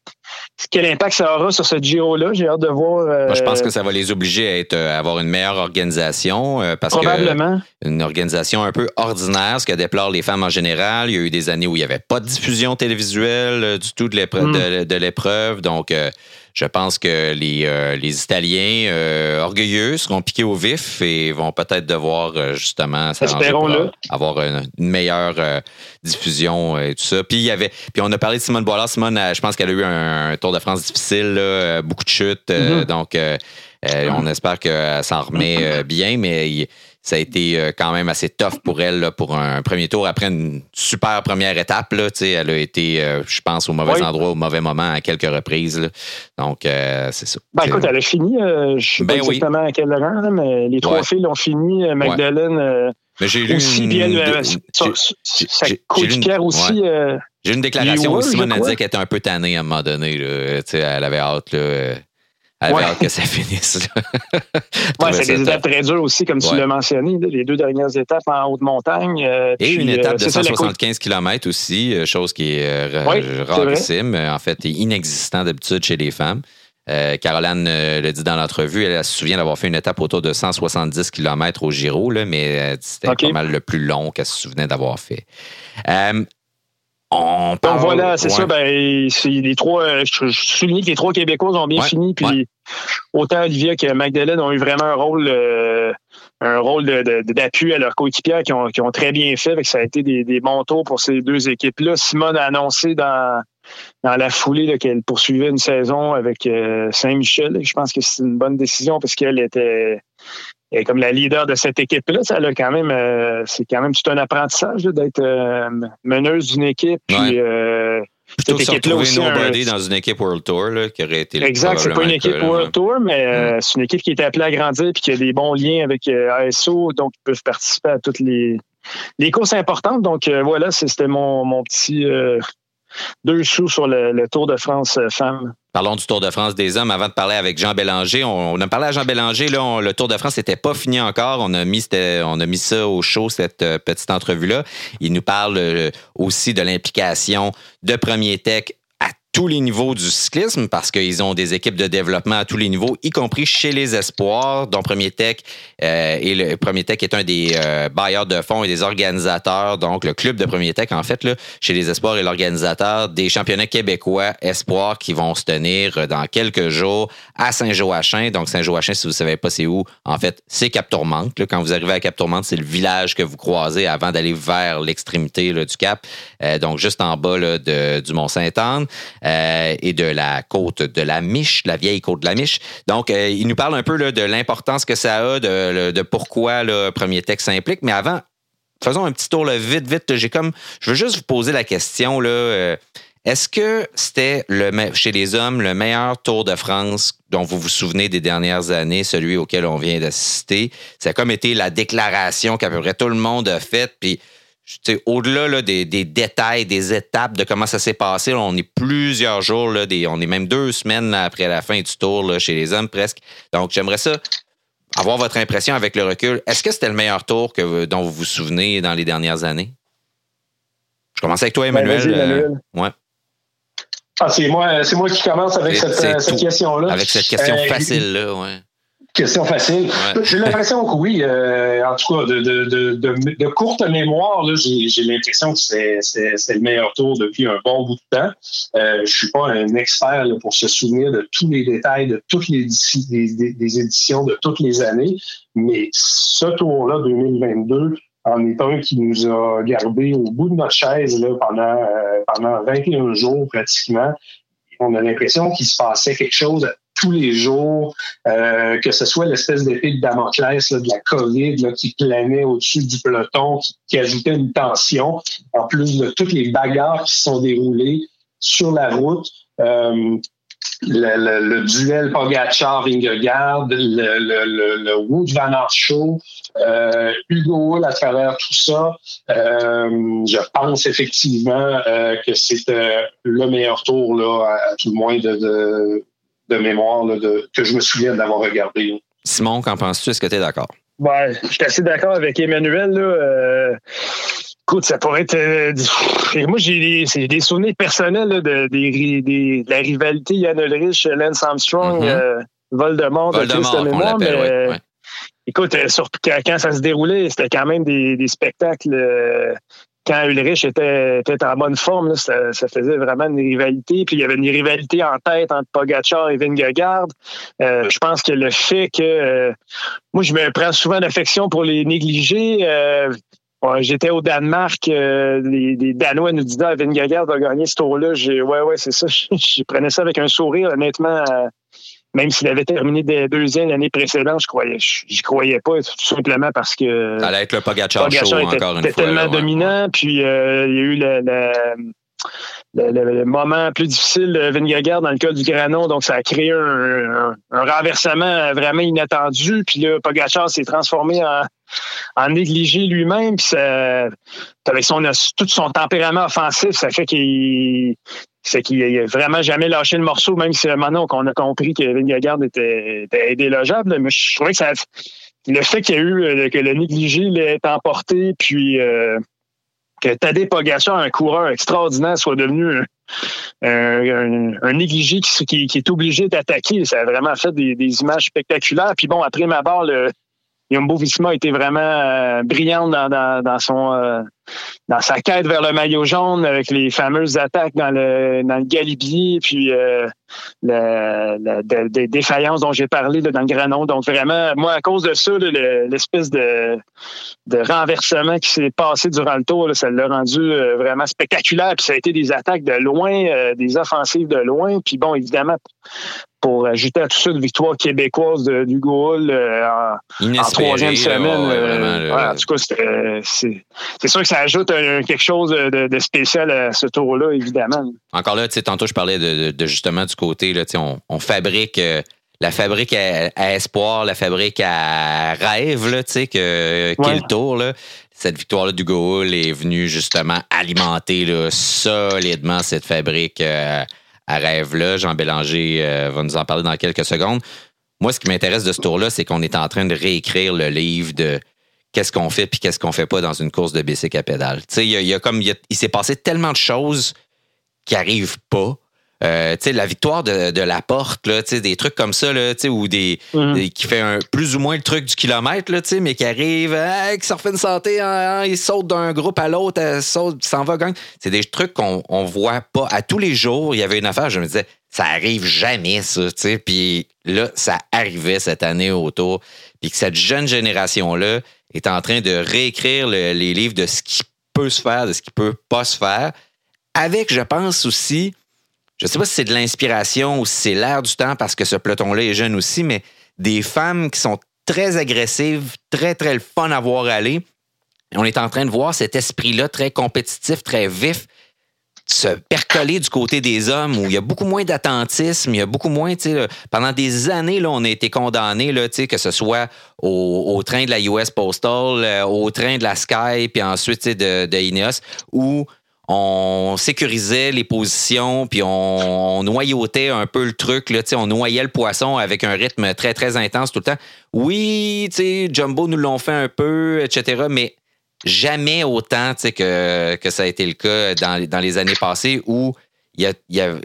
quel impact ça aura sur ce Giro-là. J'ai hâte de voir. Moi, je pense euh, que ça va les obliger à, être, à avoir une meilleure organisation. Euh, parce probablement. Que une organisation un peu ordinaire, ce que déplorent les femmes en général. Il y a eu des années où il n'y avait pas de diffusion télévisuelle du tout de hmm. l'épreuve. Donc, je pense que les, euh, les Italiens euh, orgueilleux seront piqués au vif et vont peut-être devoir euh, justement avoir une, meilleure diffusion et tout ça. Puis il y avait, puis on a parlé de Simone Boilard. Simone, je pense qu'elle a eu un, Tour de France difficile, beaucoup de chutes, mm-hmm. donc on espère qu'elle s'en remet bien, mais ça a été euh, quand même assez tough pour elle pour un premier tour. Après une super première étape, là, elle a été, euh, je pense, au mauvais endroit, au mauvais moment à quelques reprises. Donc, euh, c'est ça. Ben, écoute, elle a fini, je ne sais pas ben exactement à quel rang, mais les trois filles l'ont fini. Magdalene mais j'ai lu aussi, une, sa coéquipière aussi. J'ai une déclaration où Simone a dit qu'elle était un peu tannée à un moment donné. Là, elle avait hâte. Là, elle avait hâte que ça finisse. oui, c'est des étapes très dures aussi, comme tu l'as mentionné, les deux dernières étapes en haute montagne. Euh, et une étape euh, de 175 km aussi, euh, chose qui est rarissime, en fait, inexistant d'habitude chez les femmes. Caroline le dit dans l'entrevue, elle, se souvient d'avoir fait une étape autour de 170 km au Giro, là, mais c'était pas mal le plus long qu'elle se souvenait d'avoir fait. On Donc voilà, c'est ça. Ben, les trois, euh, je, souligne que les trois Québécois ont bien fini. Puis autant Olivia que Magdalene ont eu vraiment un rôle, euh, un rôle d'appui à leurs coéquipiers qui ont, qui ont très bien fait. ça a été des, des bons tours pour ces deux équipes-là. Simone a annoncé dans, dans la foulée qu'elle poursuivait une saison avec euh, Saint-Michel. Je pense que c'est une bonne décision parce qu'elle était et comme la leader de cette équipe-là, ça a quand même, euh, c'est quand même tout un apprentissage d'être euh, meneuse d'une équipe. Puis, euh, cette équipe-là aussi. nobody dans une équipe World Tour là, qui aurait été. Exact, c'est pas une équipe World Tour, mais mm. c'est une équipe qui est appelée à grandir et qui a des bons liens avec ASO, donc ils peuvent participer à toutes les, les courses importantes. Donc voilà, c'était mon, mon petit deux sous sur le, Tour de France euh, femmes. Parlons du Tour de France des hommes. Avant de parler avec Jean Bélanger, on, a parlé à Jean Bélanger. Là, le Tour de France n'était pas fini encore. On a mis, on a mis ça au show, cette euh, petite entrevue-là. Il nous parle euh, aussi de l'implication de Premier Tech tous les niveaux du cyclisme parce qu'ils ont des équipes de développement à tous les niveaux, y compris chez les espoirs, dont Premier Tech euh, et le Premier Tech est un des euh, bailleurs de fonds et des organisateurs, donc le club de Premier Tech en fait là, chez les espoirs et l'organisateur des championnats québécois espoirs qui vont se tenir dans quelques jours à Saint-Joachim. Donc Saint-Joachim, si vous savez pas c'est où, en fait c'est Cap Tourmente. Quand vous arrivez à Cap Tourmente, c'est le village que vous croisez avant d'aller vers l'extrémité du Cap, euh, donc juste en bas là, de, du Mont Saint-Anne. Euh, et de la côte de la Miche, la vieille côte de la Miche. Donc, euh, il nous parle un peu de l'importance que ça a, de, pourquoi le premier texte s'implique. Mais avant, faisons un petit tour vite, vite. J'ai comme, je veux juste vous poser la question là. Euh, est-ce que c'était le, chez les hommes le meilleur Tour de France dont vous vous souvenez des dernières années, celui auquel on vient d'assister? Ça a comme été la déclaration qu'à peu près tout le monde a faite. Puis au-delà des, détails, des étapes de comment ça s'est passé, on est plusieurs jours, là, on est même deux semaines après la fin du tour chez les hommes presque. Donc, j'aimerais ça avoir votre impression avec le recul. Est-ce que c'était le meilleur tour que, dont vous vous souvenez dans les dernières années? Je commence avec toi, ben, Emmanuel. Euh, ouais. Ah, c'est moi, moi qui commence avec cette, question-là. Avec cette question euh, facile-là, ouais. Question facile. J'ai l'impression que oui. Euh, en tout cas, de, de, de, de courte mémoire, j'ai l'impression que c'est le meilleur tour depuis un bon bout de temps. Euh, je suis pas un expert pour se souvenir de tous les détails de toutes les des, des, éditions de toutes les années, mais ce tour-là 2022 en est un qui nous a gardé au bout de notre chaise là, pendant, euh, pendant 21 jours pratiquement. On a l'impression qu'il se passait quelque chose tous les jours, euh, que ce soit l'espèce d'épée de Damoclès de la COVID là, qui planait au-dessus du peloton, qui, ajoutait une tension, en plus de toutes les bagarres qui se sont déroulées sur la route. Euh, le, duel Pogacar-Vingegaard, le, le, le, Wood Van euh, Hugo Hull à travers tout ça, je pense effectivement que c'était le meilleur tour, là, à, tout le moins, de, de mémoire de, que je me souviens d'avoir regardé. Simon, qu'en penses-tu? Est-ce que tu es d'accord? Ouais, je suis assez d'accord avec Emmanuel. Là, euh, écoute, ça pourrait être. Euh, moi, j'ai des, des, souvenirs personnels de, des, des, de la rivalité Yann Ulrich, Lance Armstrong, mm -hmm. Voldemort, Voldemort de mémoire. Mais, ouais, ouais. Écoute, surtout quand ça se déroulait, c'était quand même des, des spectacles quand Ulrich était, était en bonne forme, ça, faisait vraiment une rivalité. Puis il y avait une rivalité en tête entre Pogacar et Vingegaard. Euh, je pense que le fait que euh, moi je me prends souvent d'affection pour les négligés. Euh, J'étais au Danemark, les, les, Danois nous disaient ah, Vingegaard va gagner ce tour-là. J'ai ouais ouais c'est ça. Je, prenais ça avec un sourire honnêtement. Même s'il avait terminé des deuxième l'année précédente, je croyais, j'y croyais pas, tout simplement parce que. Ça allait être le Pogacar, Pogacar show, était, encore une était fois. tellement là, ouais. dominant, puis euh, il y a eu le, le, le, le, moment plus difficile de Vingegaard dans le cas du Granon, donc ça a créé un, un, un renversement vraiment inattendu, puis là, Pogacar s'est transformé en, en négligé lui-même, puis ça, avec son tout son tempérament offensif, ça fait qu'il c'est qu'il n'a vraiment jamais lâché le morceau, même si maintenant qu'on a compris que Vingegaard était, était. Mais je trouvais que le fait qu'il y a eu que le négligé l'ait emporté, puis euh, que Tadej Pogacar, un coureur extraordinaire, soit devenu un, négligé qui, est obligé d'attaquer, ça a vraiment fait des, images spectaculaires. Puis bon, après ma barre, le Jumbo Visma a été vraiment euh, brillante dans, dans, dans son euh, dans sa quête vers le maillot jaune avec les fameuses attaques dans le dans le Galibier puis euh, de, des défaillances dont j'ai parlé là, dans le Granon. Donc vraiment, moi à cause de ça, l'espèce de, de renversement qui s'est passé durant le tour, là, ça l'a rendu euh, vraiment spectaculaire. Puis ça a été des attaques de loin, euh, des offensives de loin. Puis bon, évidemment, pour ajouter à tout ça une victoire québécoise de Hugo Hull euh, en, en, troisième semaine. Ouais, vraiment, ouais, en tout cas, c'est sûr que ça ajoute un, quelque chose de, de, spécial à ce tour-là, évidemment. Encore là, tantôt, je parlais de, de, justement du côté, là, on, on fabrique. Euh, la fabrique à, à, espoir, la fabrique à rêve, là, tu sais, que, ouais. le tour, là. Cette victoire-là du Hull est venue justement alimenter là, solidement cette fabrique euh, à rêve-là. Jean Bélanger euh, va nous en parler dans quelques secondes. Moi, ce qui m'intéresse de ce tour-là, c'est qu'on est en train de réécrire le livre de qu'est-ce qu'on fait puis qu'est-ce qu'on fait pas dans une course de bicycle à pédale. Tu sais, il y, a comme il, il s'est passé tellement de choses qui arrivent pas. Euh, la victoire de, de la porte, là, des trucs comme ça, là, ou des, mm. des, qui fait un, plus ou moins le truc du kilomètre, là, mais qui arrive, hey, qui se refait une santé, hein, il saute d'un groupe à l'autre, saute, s'en va, gagne. C'est des trucs qu'on on voit pas. À tous les jours, il y avait une affaire, je me disais, ça arrive jamais, ça. Puis là, ça arrivait cette année autour. Puis que cette jeune génération-là est en train de réécrire le, les livres de ce qui peut se faire, de ce qui peut pas se faire. Avec, je pense aussi, je ne sais pas si c'est de l'inspiration ou si c'est l'air du temps parce que ce peloton-là est jeune aussi, mais des femmes qui sont très agressives, très, très le fun à voir aller. On est en train de voir cet esprit-là très compétitif, très vif, se percoler du côté des hommes où il y a beaucoup moins d'attentisme, il y a beaucoup moins, pendant des années, là, on a été condamnés, là, que ce soit au, train de la US Postal, euh, au train de la Sky, puis ensuite, de Ineos, où on sécurisait les positions, puis on, noyautait un peu le truc. Là, on noyait le poisson avec un rythme très, très intense tout le temps. Oui, Jumbo nous l'ont fait un peu, etc., mais jamais autant que, que ça a été le cas dans, les années passées où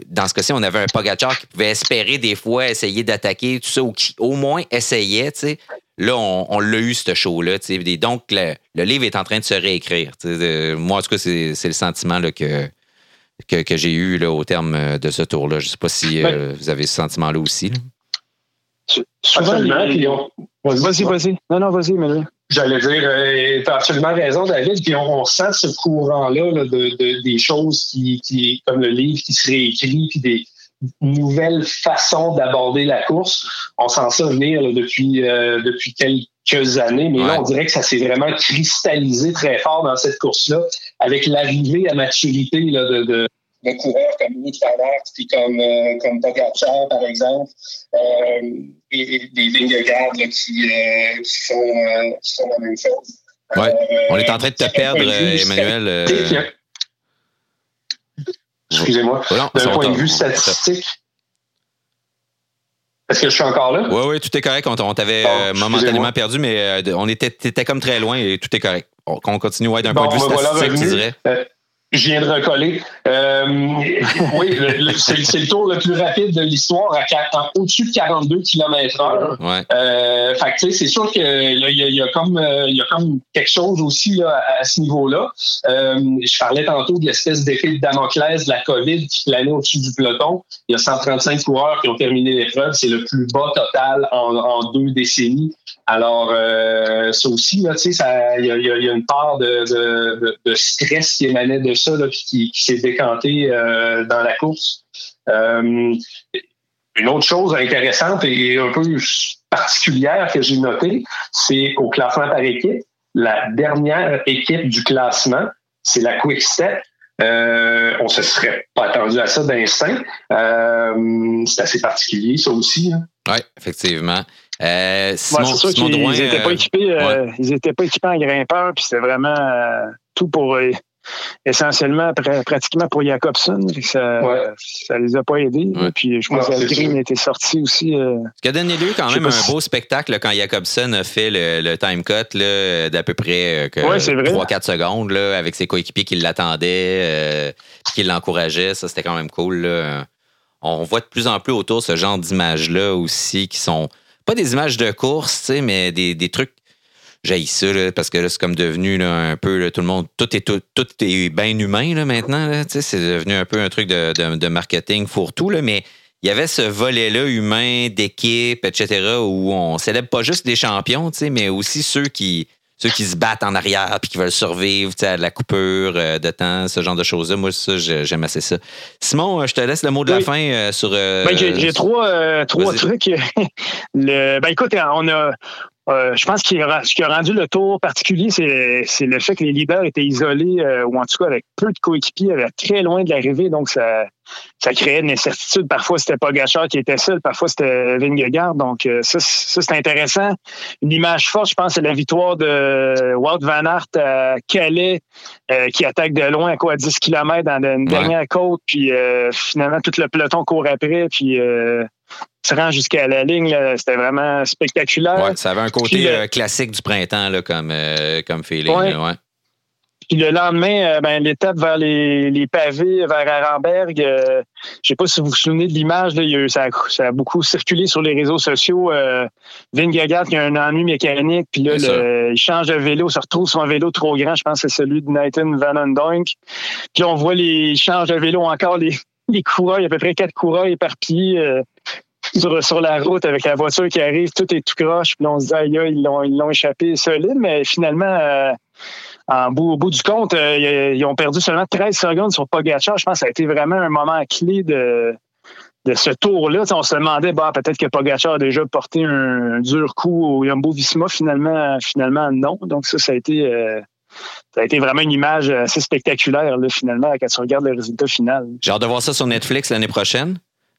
dans ce cas-ci, on avait un Pogacar qui pouvait espérer des fois essayer d'attaquer, tout ça, ou qui au moins essayait. Là, on, on l'a eu, ce show-là. Donc, le, le, livre est en train de se réécrire. De, moi, en tout cas, c'est le sentiment là, que, que, que j'ai eu là, au terme de ce tour-là. Je ne sais pas si euh, vous avez ce sentiment-là aussi. Là. Souvent, Vas-y, vas-y. Non, non, vas-y, mais J'allais dire, euh, tu as absolument raison, David. Puis on, on sent ce courant-là là, de, de, des choses qui, qui, comme le livre qui se réécrit, puis des nouvelles façons d'aborder la course. On sent ça venir là, depuis, euh, depuis quelques années, mais ouais. là, on dirait que ça s'est vraiment cristallisé très fort dans cette course-là, avec l'arrivée à maturité là, de, de de coureurs comme Van Aert, puis comme, euh, comme Pogacar, par exemple, euh, et, et des là, qui, euh, qui, font, euh, qui font la même chose. Ouais. On est en train de te perdre, Emmanuel. Excusez-moi. D'un point de vue statistique, Est-ce que je suis encore là? Oui, oui, tout est correct. On, t'avait euh, momentanément perdu, mais on était, étais comme très loin et tout est correct. On, continue ouais, d'un point de vue statistique, tu dirais. Je viens de recoller. Euh, oui, c'est le tour le plus rapide de l'histoire à, au-dessus de 42 km h Ouais. Euh, c'est sûr qu'il y, y, a comme euh, il y a comme quelque chose aussi là, à, ce niveau-là. Euh, je parlais tantôt de l'espèce d'effet de Damoclès de la COVID qui planait au-dessus du peloton. Il y a 135 coureurs qui ont terminé l'épreuve. C'est le plus bas total en, en deux décennies. Alors, euh, ça aussi, il y, a, une part de, stress qui émanait de ça, là, qui, qui s'est décanté euh, dans la course. Euh, une autre chose intéressante et un peu particulière que j'ai notée, c'est au classement par équipe. La dernière équipe du classement, c'est la Quick Step. Euh, on se serait pas attendu à ça d'instinct. c'est assez particulier, ça aussi. Hein. Oui, effectivement. Euh, Simon, sûr qu'ils n'étaient pas, euh, équipés, euh, pas équipés en grimpeur, puis c'était vraiment euh, tout pour essentiellement pratiquement pour Jacobson. Ça, ça les a pas aidés. Puis je pense que Green était sorti aussi. Ce qui a donné lieu quand même un beau spectacle quand Jacobson a fait le, time cut d'à peu près 3-4 secondes là, avec ses coéquipiers qui l'attendaient, qui l'encourageaient. Ça, c'était quand même cool. Là. On voit de plus en plus autour ce genre d'images-là aussi qui sont pas des images de course, mais des, des trucs. J'ai ça, parce que là, c'est comme devenu un peu tout le monde. Tout est, tout, est bien humain là, maintenant. c'est devenu un peu un truc de, marketing fourre-tout. Mais il y avait ce volet-là humain, d'équipe, etc., où on célèbre pas juste les champions, mais aussi ceux qui, ceux qui se battent en arrière puis qui veulent survivre à la coupure euh, de temps, ce genre de choses-là. Moi, ça, j'aime assez ça. Simon, euh, je te laisse le mot de la fin euh, sur. Ben, j'ai trois, trois trucs. le, ben, écoute, on a, euh, je pense que ce qui a rendu le tour particulier, c'est le fait que les leaders étaient isolés, euh, ou en tout cas avec peu de coéquipiers, très loin de l'arrivée. Donc, ça, ça créait une incertitude. Parfois, c'était pas Gachard qui était seul, parfois, c'était Vingegaard. Donc, euh, ça, ça c'est intéressant. Une image forte, je pense, c'est la victoire de Walt Van Aert à Calais, qui attaque de loin à quoi, à 10 km dans une dernière côte. Puis, finalement, tout le peloton court après. Puis, se rend jusqu'à la ligne, c'était vraiment spectaculaire. Ouais, ça avait un côté euh, classique du printemps là, comme, euh, comme feeling. Ouais. Puis le lendemain, euh, ben, l'étape vers les, pavés, vers Arenberg, je je sais pas si vous vous souvenez de l'image, ça, ça, a beaucoup circulé sur les réseaux sociaux. Euh, Vingegaard qui a un ennui mécanique, puis là, il change de vélo, se retrouve sur un vélo trop grand, je pense que c'est celui de Nathan Van Donk. Puis on voit les change de vélo encore, les, les coureurs, il y a à peu près quatre coureurs éparpillés sur, la route avec la voiture qui arrive, tout est tout croche. Puis on se dit, aïe, ils l'ont, ils l'ont échappé solide, mais finalement, euh, au bout du compte, euh, ils ont perdu seulement 13 secondes sur Pogacar. Je pense que ça a été vraiment un moment clé de, de ce tour-là. on se demandait, bah, peut-être que Pogacar a déjà porté un, dur coup au Yumbo Visma. Finalement, finalement, non. Donc, ça, ça a été. Euh, ça a été vraiment une image assez spectaculaire, là, finalement, quand tu regardes le résultat final. J'ai hâte de voir ça sur Netflix l'année prochaine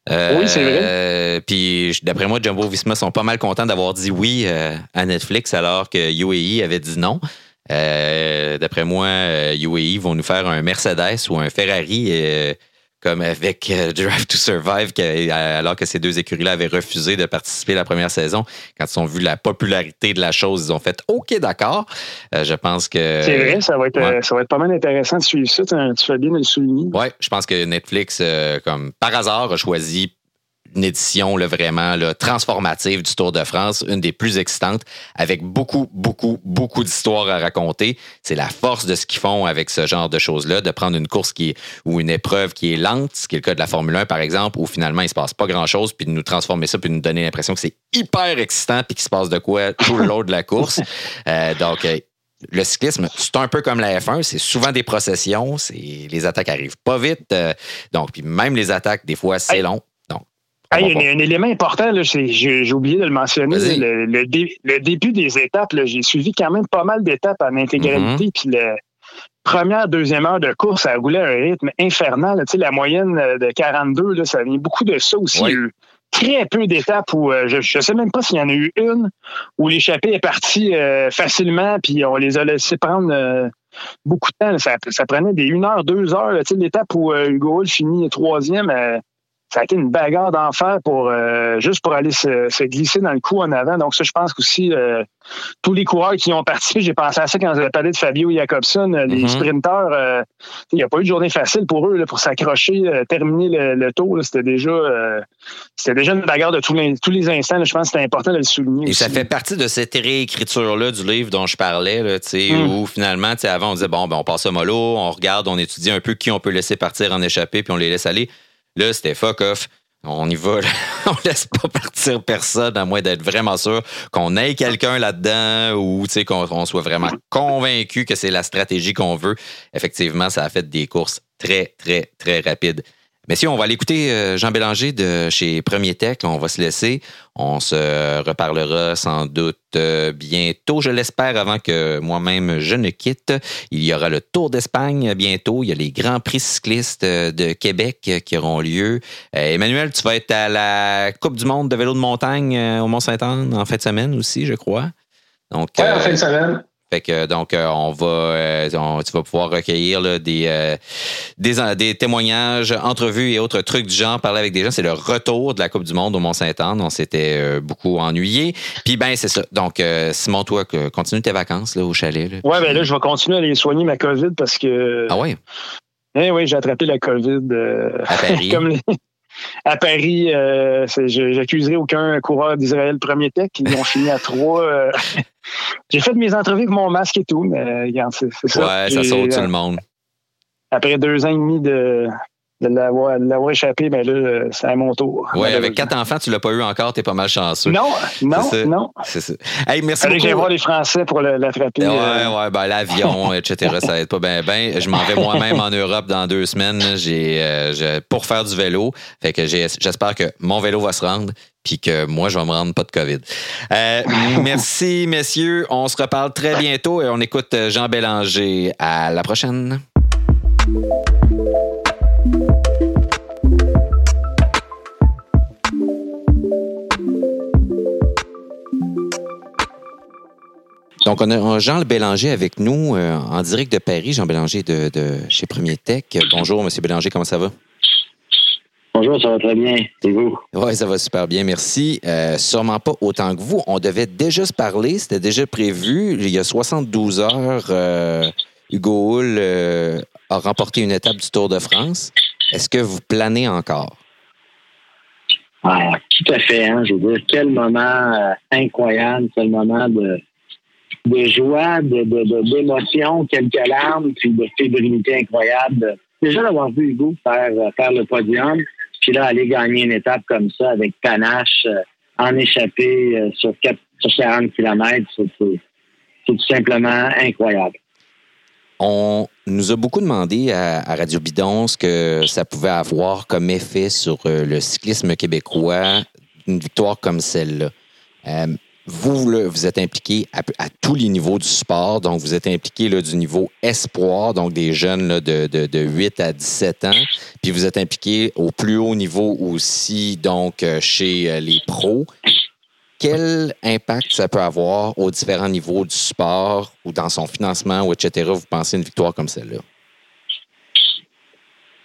oui, c'est vrai. Euh, puis d'après moi, Jumbo Visma sont pas mal contents d'avoir dit oui euh, à Netflix alors que UAE avait dit non. Euh, d'après moi, UAE vont nous faire un Mercedes ou un Ferrari comme avec euh, Drive to Survive, alors que ces deux écuries-là avaient refusé de participer à la première saison, quand ils ont vu la popularité de la chose, ils ont fait OK, d'accord. Euh, je pense que. C'est vrai, ça va, être, ça va être pas mal intéressant de suivre ça. Tu fais bien de le souligner. Oui, je pense que Netflix, euh, comme par hasard, a choisi une édition là, vraiment là, transformative du Tour de France, une des plus excitantes, avec beaucoup, beaucoup, beaucoup d'histoires à raconter. C'est la force de ce qu'ils font avec ce genre de choses-là, de prendre une course qui est, ou une épreuve qui est lente, ce qui est le cas de la Formule 1, par exemple, où finalement il se passe pas grand-chose, puis de nous transformer ça, puis de nous donner l'impression que c'est hyper excitant, puis qu'il se passe de quoi tout le long de la course. Euh, donc, euh, le cyclisme, c'est un peu comme la F1, c'est souvent des processions, les attaques arrivent pas vite, euh, donc puis même les attaques des fois c'est long. Il y a un, élément important, j'ai oublié de le mentionner. Le, début des étapes, j'ai suivi quand même pas mal d'étapes en intégralité. Mm-hmm. Puis la première, deuxième heure de course, ça roulait à un rythme infernal. la moyenne euh, de 42, là, ça vient beaucoup de ça aussi. Il y a eu très peu d'étapes où euh, je ne sais même pas s'il y en a eu une où l'échappée est partie euh, facilement, puis on les a laissés prendre beaucoup de temps. Ça, prenait des une heure, deux heures. L'étape où Hugo Hull finit troisième ça a été une bagarre d'enfer pour euh, juste pour aller se, glisser dans le coup en avant. Donc ça, je pense qu'aussi euh, tous les coureurs qui ont parti, j'ai pensé à ça quand j'ai parlé de Fabio Jacobson, euh, les mhm. sprinteurs, il n'y a pas eu de journée facile pour eux pour s'accrocher, terminer le, tour. C'était déjà c'était déjà une bagarre de tous les, tous les instants. je pense que c'était important de le souligner. Et ça fait partie de cette réécriture-là du livre dont je parlais, là, mm. où finalement, avant, on disait bon, ben, on passe au mollo, on regarde, on étudie un peu qui on peut laisser partir en échappée, puis on les laisse aller. Là, c'était fuck off. On y va. on laisse pas partir personne à moins d'être vraiment sûr qu'on ait quelqu'un là-dedans ou qu'on soit vraiment convaincu que c'est la stratégie qu'on veut. Effectivement, ça a fait des courses très, très, très rapides. Messieurs, on va aller écouter euh, Jean Bélanger de chez Premier Tech. On va se laisser. On se reparlera sans doute euh, bientôt, je l'espère, avant que moi-même je ne quitte. Il y aura le Tour d'Espagne bientôt. Il y a les Grands Prix cyclistes euh, de Québec qui auront lieu. Emmanuel, tu vas être à la Coupe du monde de vélo de montagne au Mont-Saint-Anne en fin de semaine aussi, je crois. Donc, en fin de semaine. Fait que donc euh, on va euh, tu vas pouvoir recueillir des, euh, des, des témoignages, entrevues et autres trucs du genre, parler avec des gens. C'est le retour de la Coupe du Monde au Mont-Saint-Anne. On s'était beaucoup ennuyé. Puis ben c'est ça. Donc Simon, toi, continue tes vacances là, au chalet. Là. Ouais, ben là, je vais continuer à aller soigner ma COVID parce que. Ah oui? Eh oui, j'ai attrapé la COVID. à Paris. comme à Paris, euh, j'accuserai aucun coureur d'Israël premier tech. Ils ont fini à trois. J'ai fait mes entrevues avec mon masque et tout, mais regarde, c'est ça. Ouais, ça saute tout le monde. Après deux ans et demi de, de l'avoir échappé, mais ben là, c'est à mon tour. Oui, avec quatre enfants, tu l'as pas eu encore, tu es pas mal chanceux. Non, non, non. C'est ça. Hey, merci Allez, voir les Français pour l'attraper. Ouais, euh. ouais, ben, l'avion, etc., ça aide pas bien, bien. Je m'en vais moi-même en Europe dans deux semaines j'ai, euh, pour faire du vélo. Fait que j'espère que mon vélo va se rendre puis que moi, je vais me rendre pas de COVID. Euh, merci, messieurs. On se reparle très bientôt et on écoute Jean Bélanger. À la prochaine. Donc, on a Jean Bélanger avec nous euh, en direct de Paris. Jean Bélanger de, chez Premier Tech. Bonjour, Monsieur Bélanger, comment ça va? Bonjour, ça va très bien. Et vous? Oui, ça va super bien, merci. Euh, sûrement pas autant que vous. On devait déjà se parler, c'était déjà prévu. Il y a 72 heures, euh, Hugo Hull a remporté une étape du Tour de France. Est-ce que vous planez encore? Ah, tout à fait. Hein. Je veux dire, quel moment incroyable, quel moment de, de joie, de, d'émotion, quelques larmes, puis de fébrilité incroyable. Déjà d'avoir vu Hugo faire, faire le podium, puis là, aller gagner une étape comme ça avec panache, euh, en échappé euh, sur, 4, 40 km, c'est tout simplement incroyable. On nous a beaucoup demandé à, Radio Bidon ce que ça pouvait avoir comme effet sur euh, le cyclisme québécois, une victoire comme celle-là. Vous, vous êtes impliqué à, tous les niveaux du sport. Donc, vous êtes impliqué là, du niveau espoir, donc des jeunes là, de, de, 8 à 17 ans. Puis vous êtes impliqué au plus haut niveau aussi, donc euh, chez euh, les pros. Quel impact ça peut avoir aux différents niveaux du sport ou dans son financement, ou etc., vous pensez une victoire comme celle-là?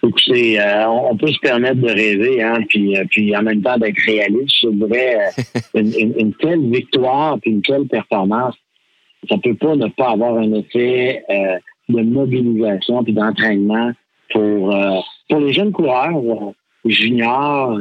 Écoutez, euh, on peut se permettre de rêver, hein, puis, euh, puis en même temps d'être réaliste. Je dirais euh, une, telle victoire puis une telle performance, ça peut pas ne pas avoir un effet de mobilisation puis d'entraînement pour pour les jeunes coureurs, juniors,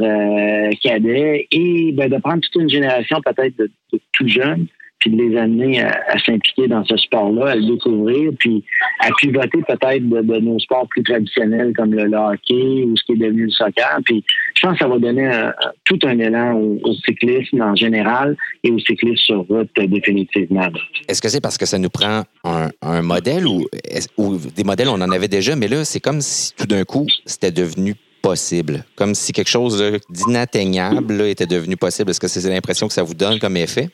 cadets, et ben, de prendre toute une génération peut-être de, de tout jeunes puis de les amener à, s'impliquer dans ce sport-là, à le découvrir, puis à pivoter peut-être de, nos sports plus traditionnels comme le, hockey ou ce qui est devenu le soccer. Puis je pense que ça va donner tout un élan au, cyclisme en général et au cyclisme sur route définitivement. Est-ce que c'est parce que ça nous prend un, modèle ou des modèles, on en avait déjà, mais là, c'est comme si tout d'un coup, c'était devenu possible, comme si quelque chose d'inatteignable était devenu possible. Est-ce que c'est l'impression que ça vous donne comme effet?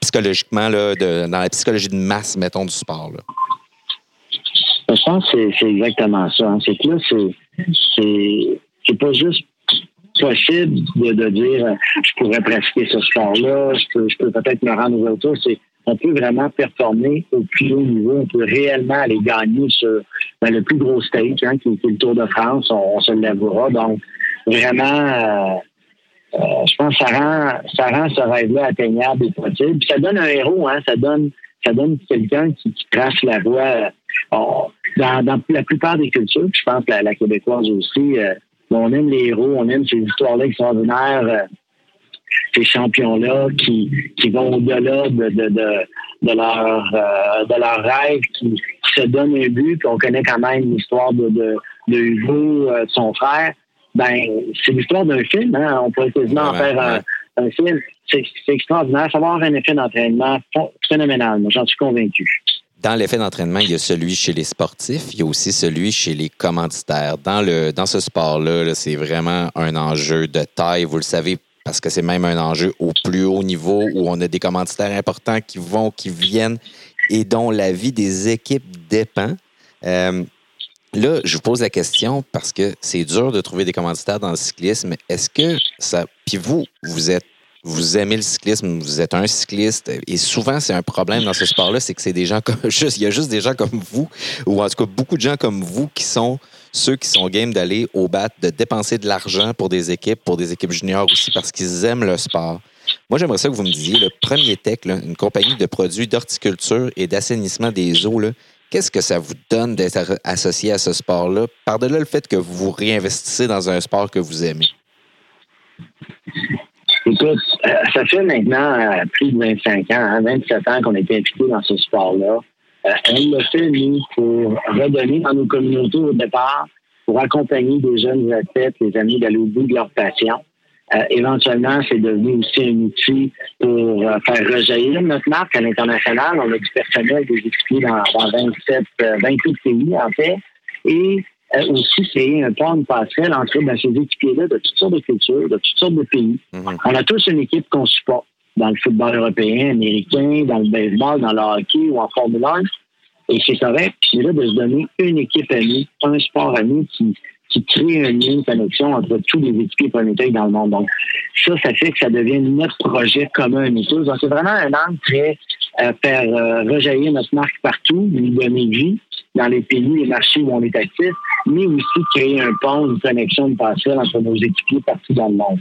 Psychologiquement, là, de, dans la psychologie de masse, mettons, du sport? Là? Je pense que c'est exactement ça. Hein. C'est que là, c'est pas juste possible de, dire je pourrais pratiquer ce sport-là, je peux, peux peut-être me rendre aux autres. C'est on peut vraiment performer au plus haut niveau. On peut réellement aller gagner sur ben, le plus gros stage, hein, qui, est le Tour de France. On, se l'avouera. Donc, vraiment, je pense que ça rend, ça rend ce rêve-là atteignable et possible. Puis ça donne un héros, hein, ça donne, ça donne quelqu'un qui, trace la voie. dans, la plupart des cultures, je pense que la, québécoise aussi, on aime les héros, on aime ces histoires-là extraordinaires ces champions-là qui, qui vont au-delà de, de, de, de, leur, euh, de leur rêve, qui, se donnent un but, puis on connaît quand même l'histoire de, de, de Hugo, euh, son frère. Ben, c'est l'histoire d'un film, hein? on pourrait quasiment en faire un, un film. C'est extraordinaire. Ça va avoir un effet d'entraînement phénoménal, j'en suis convaincu. Dans l'effet d'entraînement, il y a celui chez les sportifs, il y a aussi celui chez les commanditaires. Dans, le, dans ce sport-là, -là, c'est vraiment un enjeu de taille. Vous le savez parce que c'est même un enjeu au plus haut niveau où on a des commanditaires importants qui vont, qui viennent et dont la vie des équipes dépend. Euh, là, je vous pose la question parce que c'est dur de trouver des commanditaires dans le cyclisme. Est-ce que ça. Puis vous, vous êtes. Vous aimez le cyclisme, vous êtes un cycliste, et souvent c'est un problème dans ce sport-là, c'est que c'est des gens comme juste, il y a juste des gens comme vous, ou en tout cas beaucoup de gens comme vous qui sont ceux qui sont game d'aller au bat, de dépenser de l'argent pour des équipes, pour des équipes juniors aussi, parce qu'ils aiment le sport. Moi, j'aimerais ça que vous me disiez, le Premier Tech, une compagnie de produits d'horticulture et d'assainissement des eaux, qu'est-ce que ça vous donne d'être associé à ce sport-là, par-delà le fait que vous vous réinvestissez dans un sport que vous aimez? Écoute, euh, ça fait maintenant euh, plus de 25 ans, 27 hein, ans qu'on a été impliqué dans ce sport-là. Euh, elle l'a fait, nous, pour redonner dans nos communautés au départ, pour accompagner des jeunes athlètes, les amis d'aller au bout de leur passion. Euh, éventuellement, c'est devenu aussi un outil pour euh, faire rejaillir notre marque à l'international. On a du personnel, des équipiers dans, dans 27, 28 pays, en fait. Et aussi créer un pont, de passerelle entre ben, ces équipiers-là de toutes sortes de cultures, de toutes sortes de pays. Mm-hmm. On a tous une équipe qu'on supporte dans le football européen, américain, dans le baseball, dans le hockey ou en Formule 1. Et c'est correct. C'est là de se donner une équipe amie, un sport ami qui, qui crée un lien, une connexion entre tous les équipiers planétaires dans le monde. Donc, ça, ça fait que ça devient notre projet commun à tous. Donc, c'est vraiment un angle très euh, faire euh, rejaillir notre marque partout, lui donner vie dans les pays et marchés où on est actif, mais aussi créer un pont, une connexion, une passerelle entre nos équipiers partout dans le monde.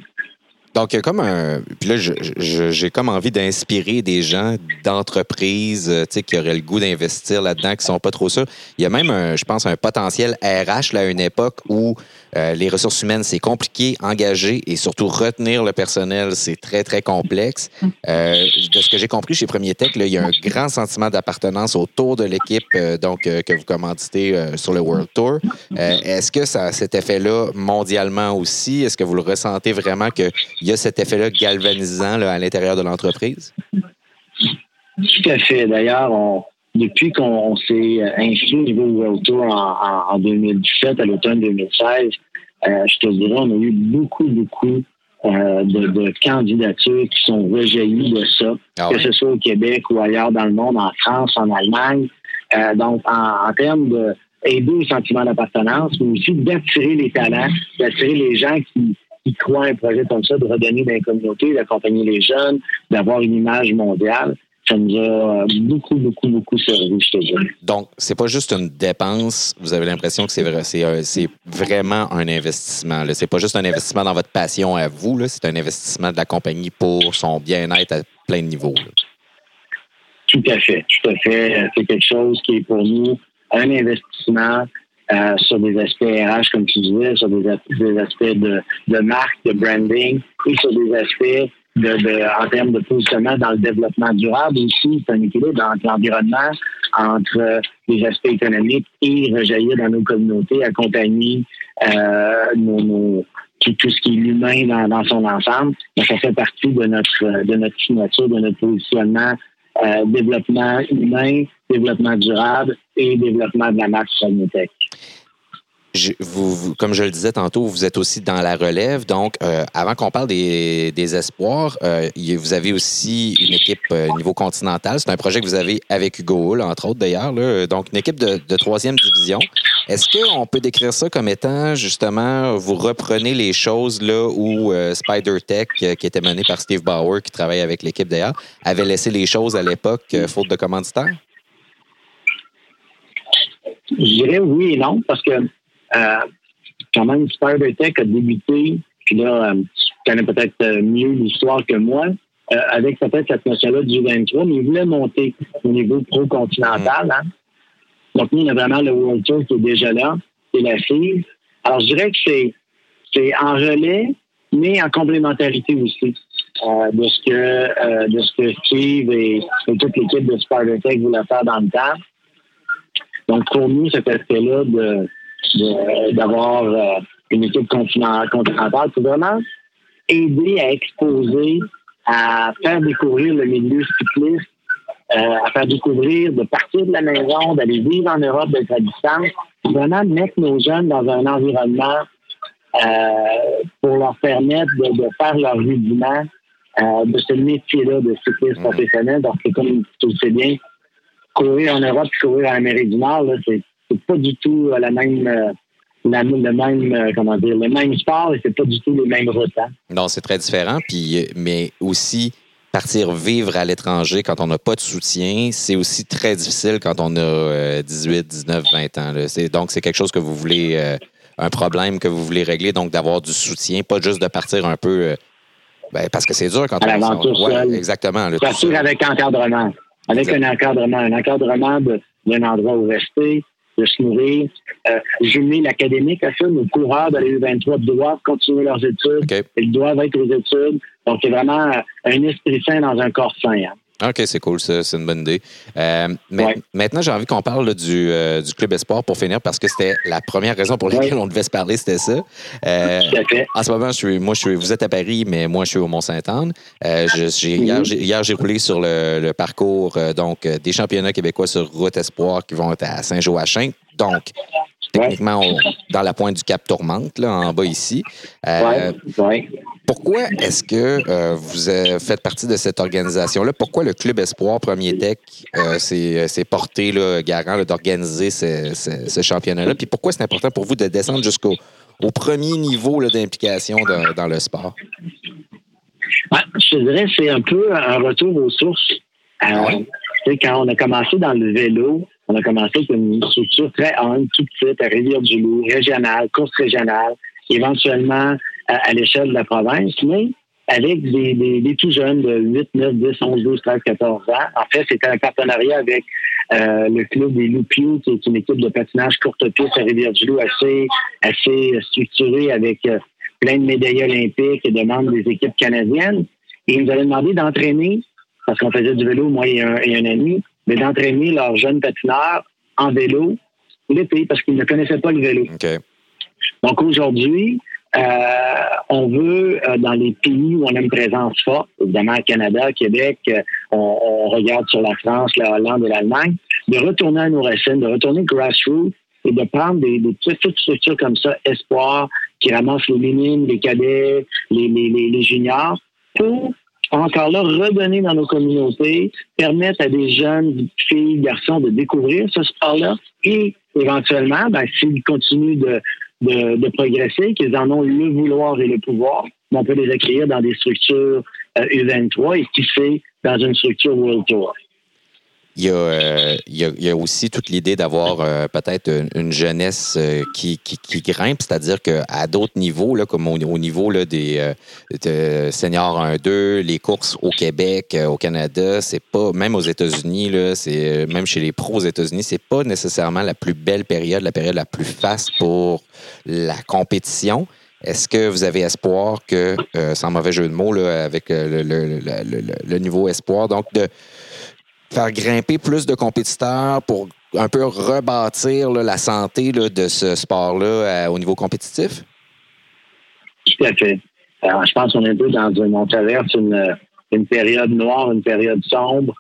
Donc, il y a comme un. Puis là, j'ai comme envie d'inspirer des gens d'entreprises euh, qui auraient le goût d'investir là-dedans, qui sont pas trop sûrs. Il y a même, je pense, un potentiel RH là, à une époque où euh, les ressources humaines, c'est compliqué, engager et surtout retenir le personnel, c'est très, très complexe. Euh, de ce que j'ai compris chez Premier Tech, il y a un grand sentiment d'appartenance autour de l'équipe donc que vous commanditez sur le World Tour. Est-ce que ça cet effet-là mondialement aussi? Est-ce que vous le ressentez vraiment qu'il y a cet effet-là galvanisant à l'intérieur de l'entreprise? Tout à fait. D'ailleurs, depuis qu'on s'est inscrit au niveau World Tour en, 2017, à l'automne 2016, euh, je te dirais, on a eu beaucoup, beaucoup euh, de, candidatures qui sont rejaillies de ça, ah que ce soit au Québec ou ailleurs dans le monde, en France, en Allemagne. Euh, donc, en, termes de aider au sentiment d'appartenance, mais aussi d'attirer les talents, d'attirer les gens qui, qui croient un projet comme ça, de redonner dans la communauté, d'accompagner les jeunes, d'avoir une image mondiale ça nous a beaucoup, beaucoup, beaucoup servi, je te dis. Donc, c'est pas juste une dépense. Vous avez l'impression que c'est vrai, c'est, euh, vraiment un investissement. Ce C'est pas juste un investissement dans votre passion à vous. C'est un investissement de la compagnie pour son bien-être à plein de niveaux. Tout à fait. Tout à fait. C'est quelque chose qui est pour nous un investissement euh, sur des aspects RH, comme tu disais, sur des, aspects de, de marque, de branding, et sur des aspects en termes de positionnement dans le développement durable aussi. C'est un équilibre entre l'environnement, entre les aspects économiques et rejaillir dans nos communautés, accompagner euh, tout, ce qui est humain dans, son ensemble. ça fait partie de notre, de notre signature, de notre positionnement euh, développement humain, développement durable et développement de la marque Comme je le disais tantôt, vous êtes aussi dans la relève. Donc, euh, avant qu'on parle des, espoirs, euh, vous avez aussi une équipe euh, niveau continental. C'est un projet que vous avez avec Hugo Hull, entre autres d'ailleurs. Donc, une équipe de, troisième division. Est-ce qu'on peut décrire ça comme étant justement, vous reprenez les choses là où Spider Tech, qui était mené par Steve Bauer, qui travaille avec l'équipe d'ailleurs, avait laissé les choses à l'époque faute de commanditaire? Je dirais oui et non, parce que euh, quand même, Tech a débuté, puis là, tu connais peut-être mieux l'histoire que moi, avec peut-être cette notion-là du 23, mais il voulait monter au niveau pro-continental. Hein? Donc, nous, on a vraiment le World Tour qui est déjà là, et la FIV. Alors, je dirais que c'est, c'est en relais, mais en complémentarité aussi euh, de ce que euh, de ce que Steve et, toute l'équipe de Tech voulaient faire dans le temps. Donc, pour nous, cet aspect-là de, d'avoir euh, une équipe continentale, c'est vraiment aider à exposer, à faire découvrir le milieu cycliste euh, à faire découvrir, de partir de la maison, d'aller vivre en Europe, d'être à distance, vraiment mettre nos jeunes dans un environnement euh, pour leur permettre de, faire leur rudiment euh, de ce métier-là de cycliste professionnel. Donc, c'est comme tu le sais bien, courir en Europe courir en Amérique du Nord, c'est, pas du tout la même le même comment dire le même sport et c'est pas du tout les mêmes routes. Hein. Non, c'est très différent. Puis, mais aussi partir vivre à l'étranger quand on n'a pas de soutien, c'est aussi très difficile quand on a 18, 19, 20 ans. Donc, c'est quelque chose que vous voulez, euh, un problème que vous voulez régler, donc d'avoir du soutien, pas juste de partir un peu. Euh, ben, parce que c'est dur quand à on. Ouais, exactement. Partir avec encadrement. Avec un encadrement. Un encadrement d'un endroit où rester, de se nourrir. Euh, jumeler l'académique à ça. Nos coureurs de la U23 doivent continuer leurs études. Ils doivent être aux études. Donc, c'est vraiment un esprit sain dans un corps sain. Hein. OK, c'est cool, c'est une bonne idée. Euh, mais Maintenant, j'ai envie qu'on parle du, euh, du, Club Espoir pour finir parce que c'était la première raison pour laquelle on devait se parler, c'était ça. Euh, en ce moment, je suis, moi, je suis, vous êtes à Paris, mais moi, je suis au Mont-Saint-Anne. Euh, hier, j'ai roulé sur le, parcours donc des championnats québécois sur route Espoir qui vont être à Saint-Joachim. Donc, techniquement, dans la pointe du Cap Tourmente, là, en bas ici. Euh, pourquoi est-ce que euh, vous faites partie de cette organisation-là? Pourquoi le Club Espoir Premier Tech euh, s'est porté là, garant d'organiser ce, championnat-là? Puis pourquoi c'est important pour vous de descendre jusqu'au au premier niveau d'implication dans le sport? je dirais que c'est un peu un retour aux sources. Quand on a commencé dans le vélo, on a commencé avec une structure très humble, tout petite, à Rivière-du-Loup, régionale, course régionale, éventuellement à, l'échelle de la province, mais avec des, des, tout jeunes de 8, 9, 10, 11, 12, 13, 14 ans. En fait, c'était un partenariat avec euh, le club des Loupiou, qui est une équipe de patinage courte piste à Rivière-du-Loup assez, assez structurée avec euh, plein de médailles olympiques et de membres des équipes canadiennes. Et ils nous avaient demandé d'entraîner, parce qu'on faisait du vélo, moi et un, et un ami, mais d'entraîner leurs jeunes patineurs en vélo l'été parce qu'ils ne connaissaient pas le vélo. Donc aujourd'hui, euh, on veut, euh, dans les pays où on a une présence forte, évidemment Canada, Québec, euh, on, regarde sur la France, la Hollande et l'Allemagne, de retourner à nos racines, de retourner grassroots et de prendre des, petites structures comme ça, espoir, qui ramassent les minimes, les cadets, les, les, les juniors, pour encore là, redonner dans nos communautés, permettre à des jeunes filles, garçons de découvrir ce sport-là et éventuellement, ben, s'ils continuent de, de, progresser, qu'ils en ont le vouloir et le pouvoir, ben, on peut les accueillir dans des structures U23 euh, et qui fait dans une structure World Tour. Euh, il y, a, il, y a, aussi toute l'idée d'avoir euh, peut-être une, jeunesse euh, qui, qui, qui, grimpe, c'est-à-dire qu'à d'autres niveaux, là, comme au, niveau là, des seniors 1-2, les courses au Québec, au Canada, c'est pas, même aux États-Unis, c'est même chez les pros aux États-Unis, c'est pas nécessairement la plus belle période, la période la plus faste pour la compétition. Est-ce que vous avez espoir que, sans mauvais jeu de mots, là, avec le, le, le, le, niveau espoir, donc de faire grimper plus de compétiteurs pour un peu rebâtir la santé de ce sport-là euh, au niveau compétitif? Tout à fait. Je pense qu'on est un peu dans une, on traverse une, une période noire, une période sombre.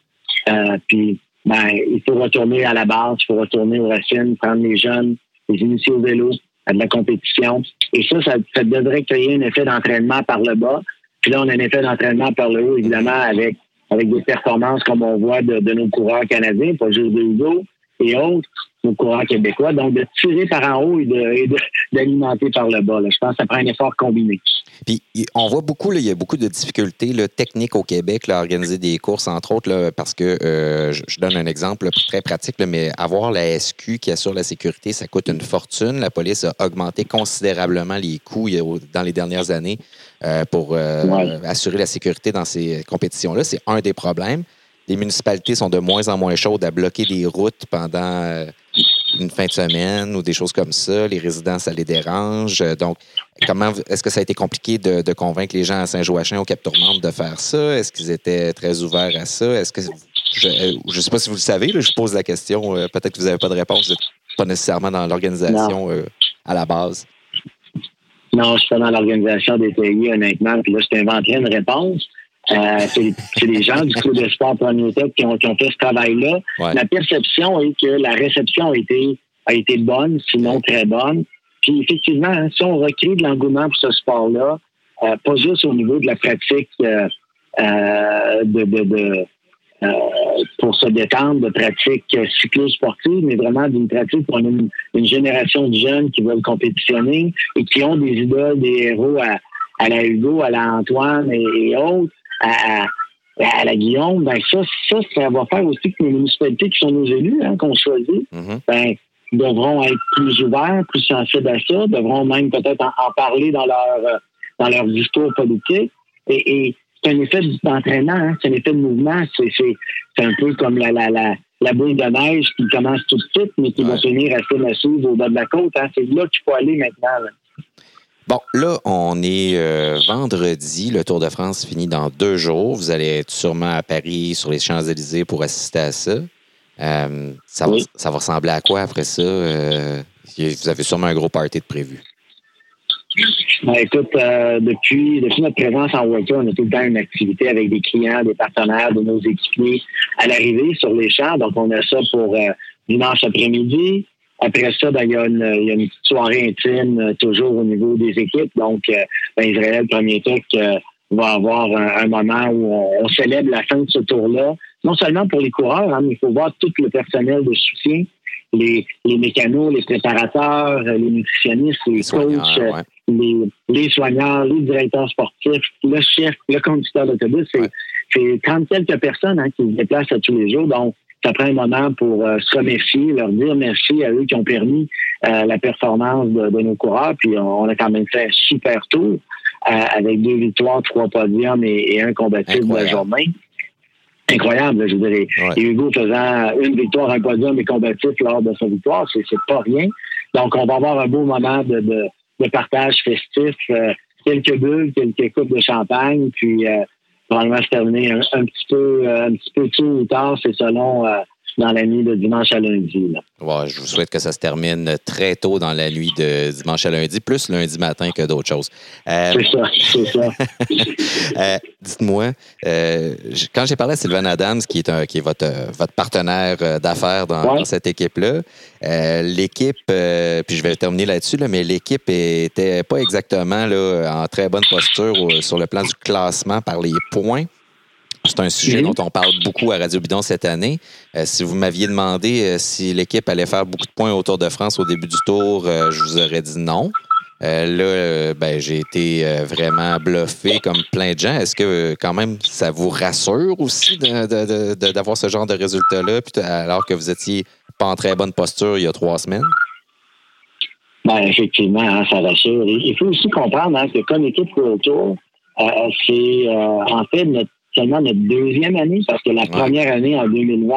Euh, puis, ben, il faut retourner à la base, il faut retourner aux racines, prendre les jeunes, les initier au vélo, à de la compétition. Et ça, ça, ça devrait créer un effet d'entraînement par le bas. Puis là, on a un effet d'entraînement par le haut, évidemment, avec avec des performances comme on voit de, nos coureurs canadiens, pas juste de Hugo et autres. Nos coureurs québécois. Donc, de tirer par en haut et d'alimenter par le bas. Je pense que ça prend un effort combiné. Puis, on voit beaucoup, il y a beaucoup de difficultés techniques au Québec à organiser des courses, entre autres, parce que euh, je, donne un exemple très pratique, mais avoir la SQ qui assure la sécurité, ça coûte une fortune. La police a augmenté considérablement les coûts dans les dernières années euh, pour euh, assurer la sécurité dans ces compétitions-là. C'est un des problèmes les municipalités sont de moins en moins chaudes à bloquer des routes pendant une fin de semaine ou des choses comme ça. Les résidents, ça les dérange. Donc, comment est-ce que ça a été compliqué de, convaincre les gens à Saint-Joachim, au Cap Tourmente, de faire ça? Est-ce qu'ils étaient très ouverts à ça? Est-ce que je ne sais pas si vous le savez, je pose la question. Euh, peut-être que vous n'avez pas de réponse, pas nécessairement dans l'organisation euh, à la base. Non, je suis pas dans l'organisation des pays, honnêtement. Puis là, je t'inventerai une réponse. Euh, c'est les gens du club de sport Premier Tech qui ont, qui ont fait ce travail-là. La perception est que la réception a été, a été bonne, sinon très bonne. Puis effectivement, hein, si on recrée de l'engouement pour ce sport-là, euh, pas juste au niveau de la pratique euh, de, de, de pour se détendre, de pratique cyclo-sportive, mais vraiment d'une pratique pour une, une, génération de jeunes qui veulent compétitionner et qui ont des idoles, des héros à, à la Hugo, à la Antoine et autres à, à, la Guillaume, ben ça, ça, ça va faire aussi que les municipalités qui sont nos élus, hein, qu'on choisit, mm-hmm. ben, devront être plus ouverts, plus sensibles à ça, devront même peut-être en, parler dans leur dans leur discours politique. Et, et c'est un effet d'entraînement, hein, c'est un effet de mouvement. C'est un peu comme la, la, la, la boule de neige qui commence tout de suite, mais qui va finir assez massive au bas de la côte. Hein. C'est là qu'il faut aller maintenant. Là. Bon, là, on est euh, vendredi. Le Tour de France finit dans deux jours. Vous allez être sûrement à Paris, sur les Champs-Élysées, pour assister à ça. Euh, ça, va, ça, va, ressembler à quoi après ça? Euh, vous avez sûrement un gros party de prévu. Ben, écoute, depuis, depuis notre présence en World on a tout le temps une activité avec des clients, des partenaires, de nos équipiers à l'arrivée sur les champs. Donc, on a ça pour dimanche après-midi. Après ça, ben, il, y a une, il y a une petite soirée intime euh, toujours au niveau des équipes. Donc, euh, ben, Israël, premier truc, euh, va avoir un, moment où on, célèbre la fin de ce tour-là. Non seulement pour les coureurs, hein, mais il faut voir tout le personnel de soutien, les, les mécanos, les préparateurs, les nutritionnistes, les, coachs, les, les soigneurs, les directeurs sportifs, le chef, le conducteur d'autobus. C'est ouais. 30 quelques personnes hein, qui se déplacent à tous les jours. Donc, ça prend un moment pour euh, se remercier, leur dire merci à eux qui ont permis euh, la performance de, nos coureurs. Puis on, a quand même fait un super tour euh, avec deux victoires, trois podiums et, un combattif de la journée. Incroyable, je dirais. Et Hugo faisant une victoire, un podium et combatif lors de sa victoire, c'est, pas rien. Donc, on va avoir un beau moment de, de, partage festif, quelques bulles, quelques coupes de champagne, puis probablement se terminer un, un, petit peu euh, un petit peu tôt ou tard, c'est selon euh, dans la nuit de dimanche à lundi. je vous souhaite que ça se termine très tôt dans la nuit de dimanche à lundi, plus lundi matin que d'autres choses. Euh, c'est ça, c'est ça. Euh, dites-moi, euh, quand j'ai parlé à Sylvain Adams, qui est, un, qui est votre, votre partenaire d'affaires dans, cette équipe-là, l'équipe, puis je vais terminer là-dessus, mais l'équipe était pas exactement là, en très bonne posture sur le plan du classement par les points. C'est un sujet dont on parle beaucoup à Radio Bidon cette année. Euh, si vous m'aviez demandé euh, si l'équipe allait faire beaucoup de points au Tour de France au début du tour, euh, je vous aurais dit non. là, ben, j'ai été vraiment bluffé comme plein de gens. Est-ce que quand même ça vous rassure aussi d'avoir ce genre de résultat-là, alors que vous étiez pas en très bonne posture il y a trois semaines? Ben, effectivement, hein, ça rassure. Il faut aussi comprendre hein, que comme équipe pour le Tour, c'est en fait notre seulement notre deuxième année, parce que la première année, en 2020,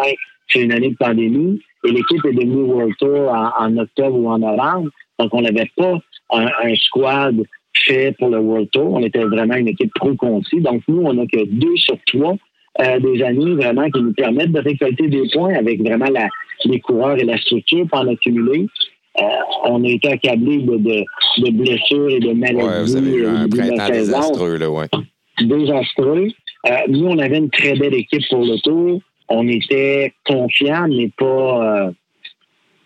c'est une année de pandémie, et l'équipe est devenue World Tour en, octobre ou en novembre. Donc, on n'avait pas un, squad fait pour le World Tour. On était vraiment une équipe trop concis. Donc, nous, on n'a que deux sur trois euh, des années vraiment qui nous permettent de récolter des points avec vraiment la, les coureurs et la structure pour en accumuler. Euh, on a été accablés de, de, blessures et de maladies. Ouais, vous avez eu un printemps désastreux, là, ouais. Désastreux. Euh, nous, on avait une très belle équipe pour le tour. On était confiants, mais pas, euh,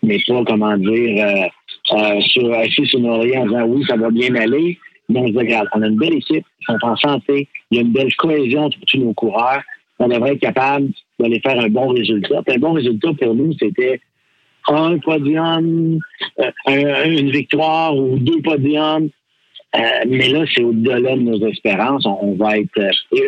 mais pas, comment dire, euh, sur, assis sur nos en disant oui, ça va bien aller. Mais on se regarde, on a une belle équipe, ils sont en santé, il y a une belle cohésion entre tous nos coureurs. On devrait être capable d'aller faire un bon résultat. un bon résultat pour nous, c'était un podium, une victoire ou deux podiums. Mais là, c'est au-delà de nos espérances. On, va être.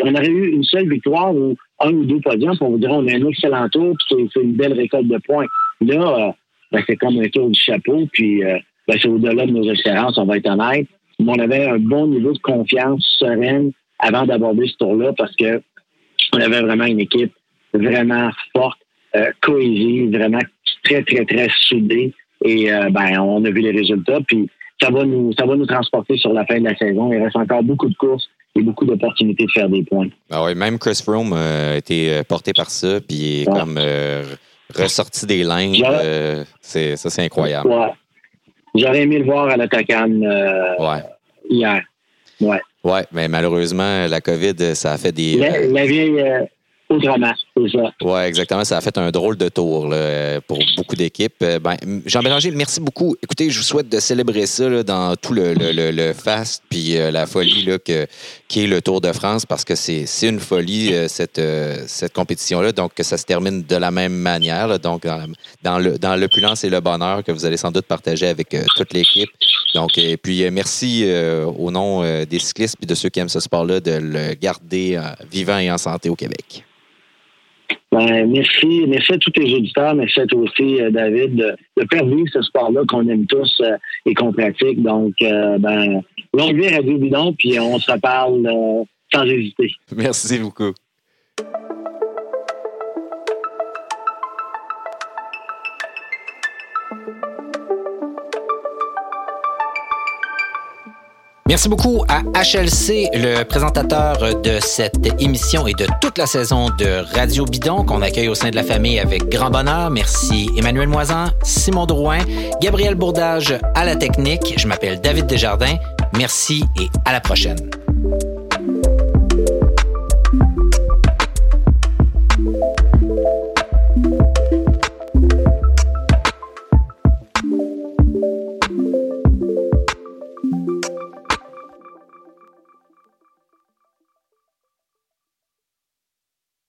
on aurait eu une seule victoire ou un ou deux podiums, on vous dirait on a un excellent tour, puis c'est une belle récolte de points. Là, ben, c'est comme un tour du chapeau, puis ben, c'est au-delà de nos espérances, on va être honnête. Mais on avait un bon niveau de confiance sereine avant d'aborder ce tour-là parce que on avait vraiment une équipe vraiment forte, euh, cohésive, vraiment très, très, très soudée. Et euh, ben, on a vu les résultats. Puis ça va nous, ça va nous transporter sur la fin de la saison. Il reste encore beaucoup de courses et beaucoup d'opportunités de faire des points. Ah oui, même Chris Froome a été porté par ça, puis est comme euh, ressorti des lignes. c'est, ça, c'est incroyable. J'aurais aimé le voir à l'attaquant hier. Ouais. Oui, mais malheureusement, la COVID, ça a fait des. La, la vieille, autrement. Oui, exactement. Ça a fait un drôle de tour pour beaucoup d'équipes. Euh, ben, Jean Bélanger, merci beaucoup. Écoutez, je vous souhaite de célébrer ça dans tout le, le, fast puis euh, la folie là, que, qui est le Tour de France parce que c'est une folie, euh, cette, cette compétition-là. Donc, que ça se termine de la même manière. donc, dans, le dans l'opulence et le bonheur que vous allez sans doute partager avec toute l'équipe. Donc, et puis, merci au nom des cyclistes et de ceux qui aiment ce sport-là de le garder vivant et en santé au Québec. Ben, merci, merci à tous les auditeurs, merci à toi aussi, euh, David, de, de faire vivre ce sport-là qu'on aime tous euh, et qu'on pratique. Donc, euh, ben, longue vie Radio Bidon, puis on se reparle sans hésiter. Merci beaucoup. Merci beaucoup à HLC, le présentateur de cette émission et de toute la saison de Radio Bidon qu'on accueille au sein de la famille avec grand bonheur. Merci Emmanuel Moisan, Simon Drouin, Gabriel Bourdage à la technique. Je m'appelle David Desjardins. Merci et à la prochaine.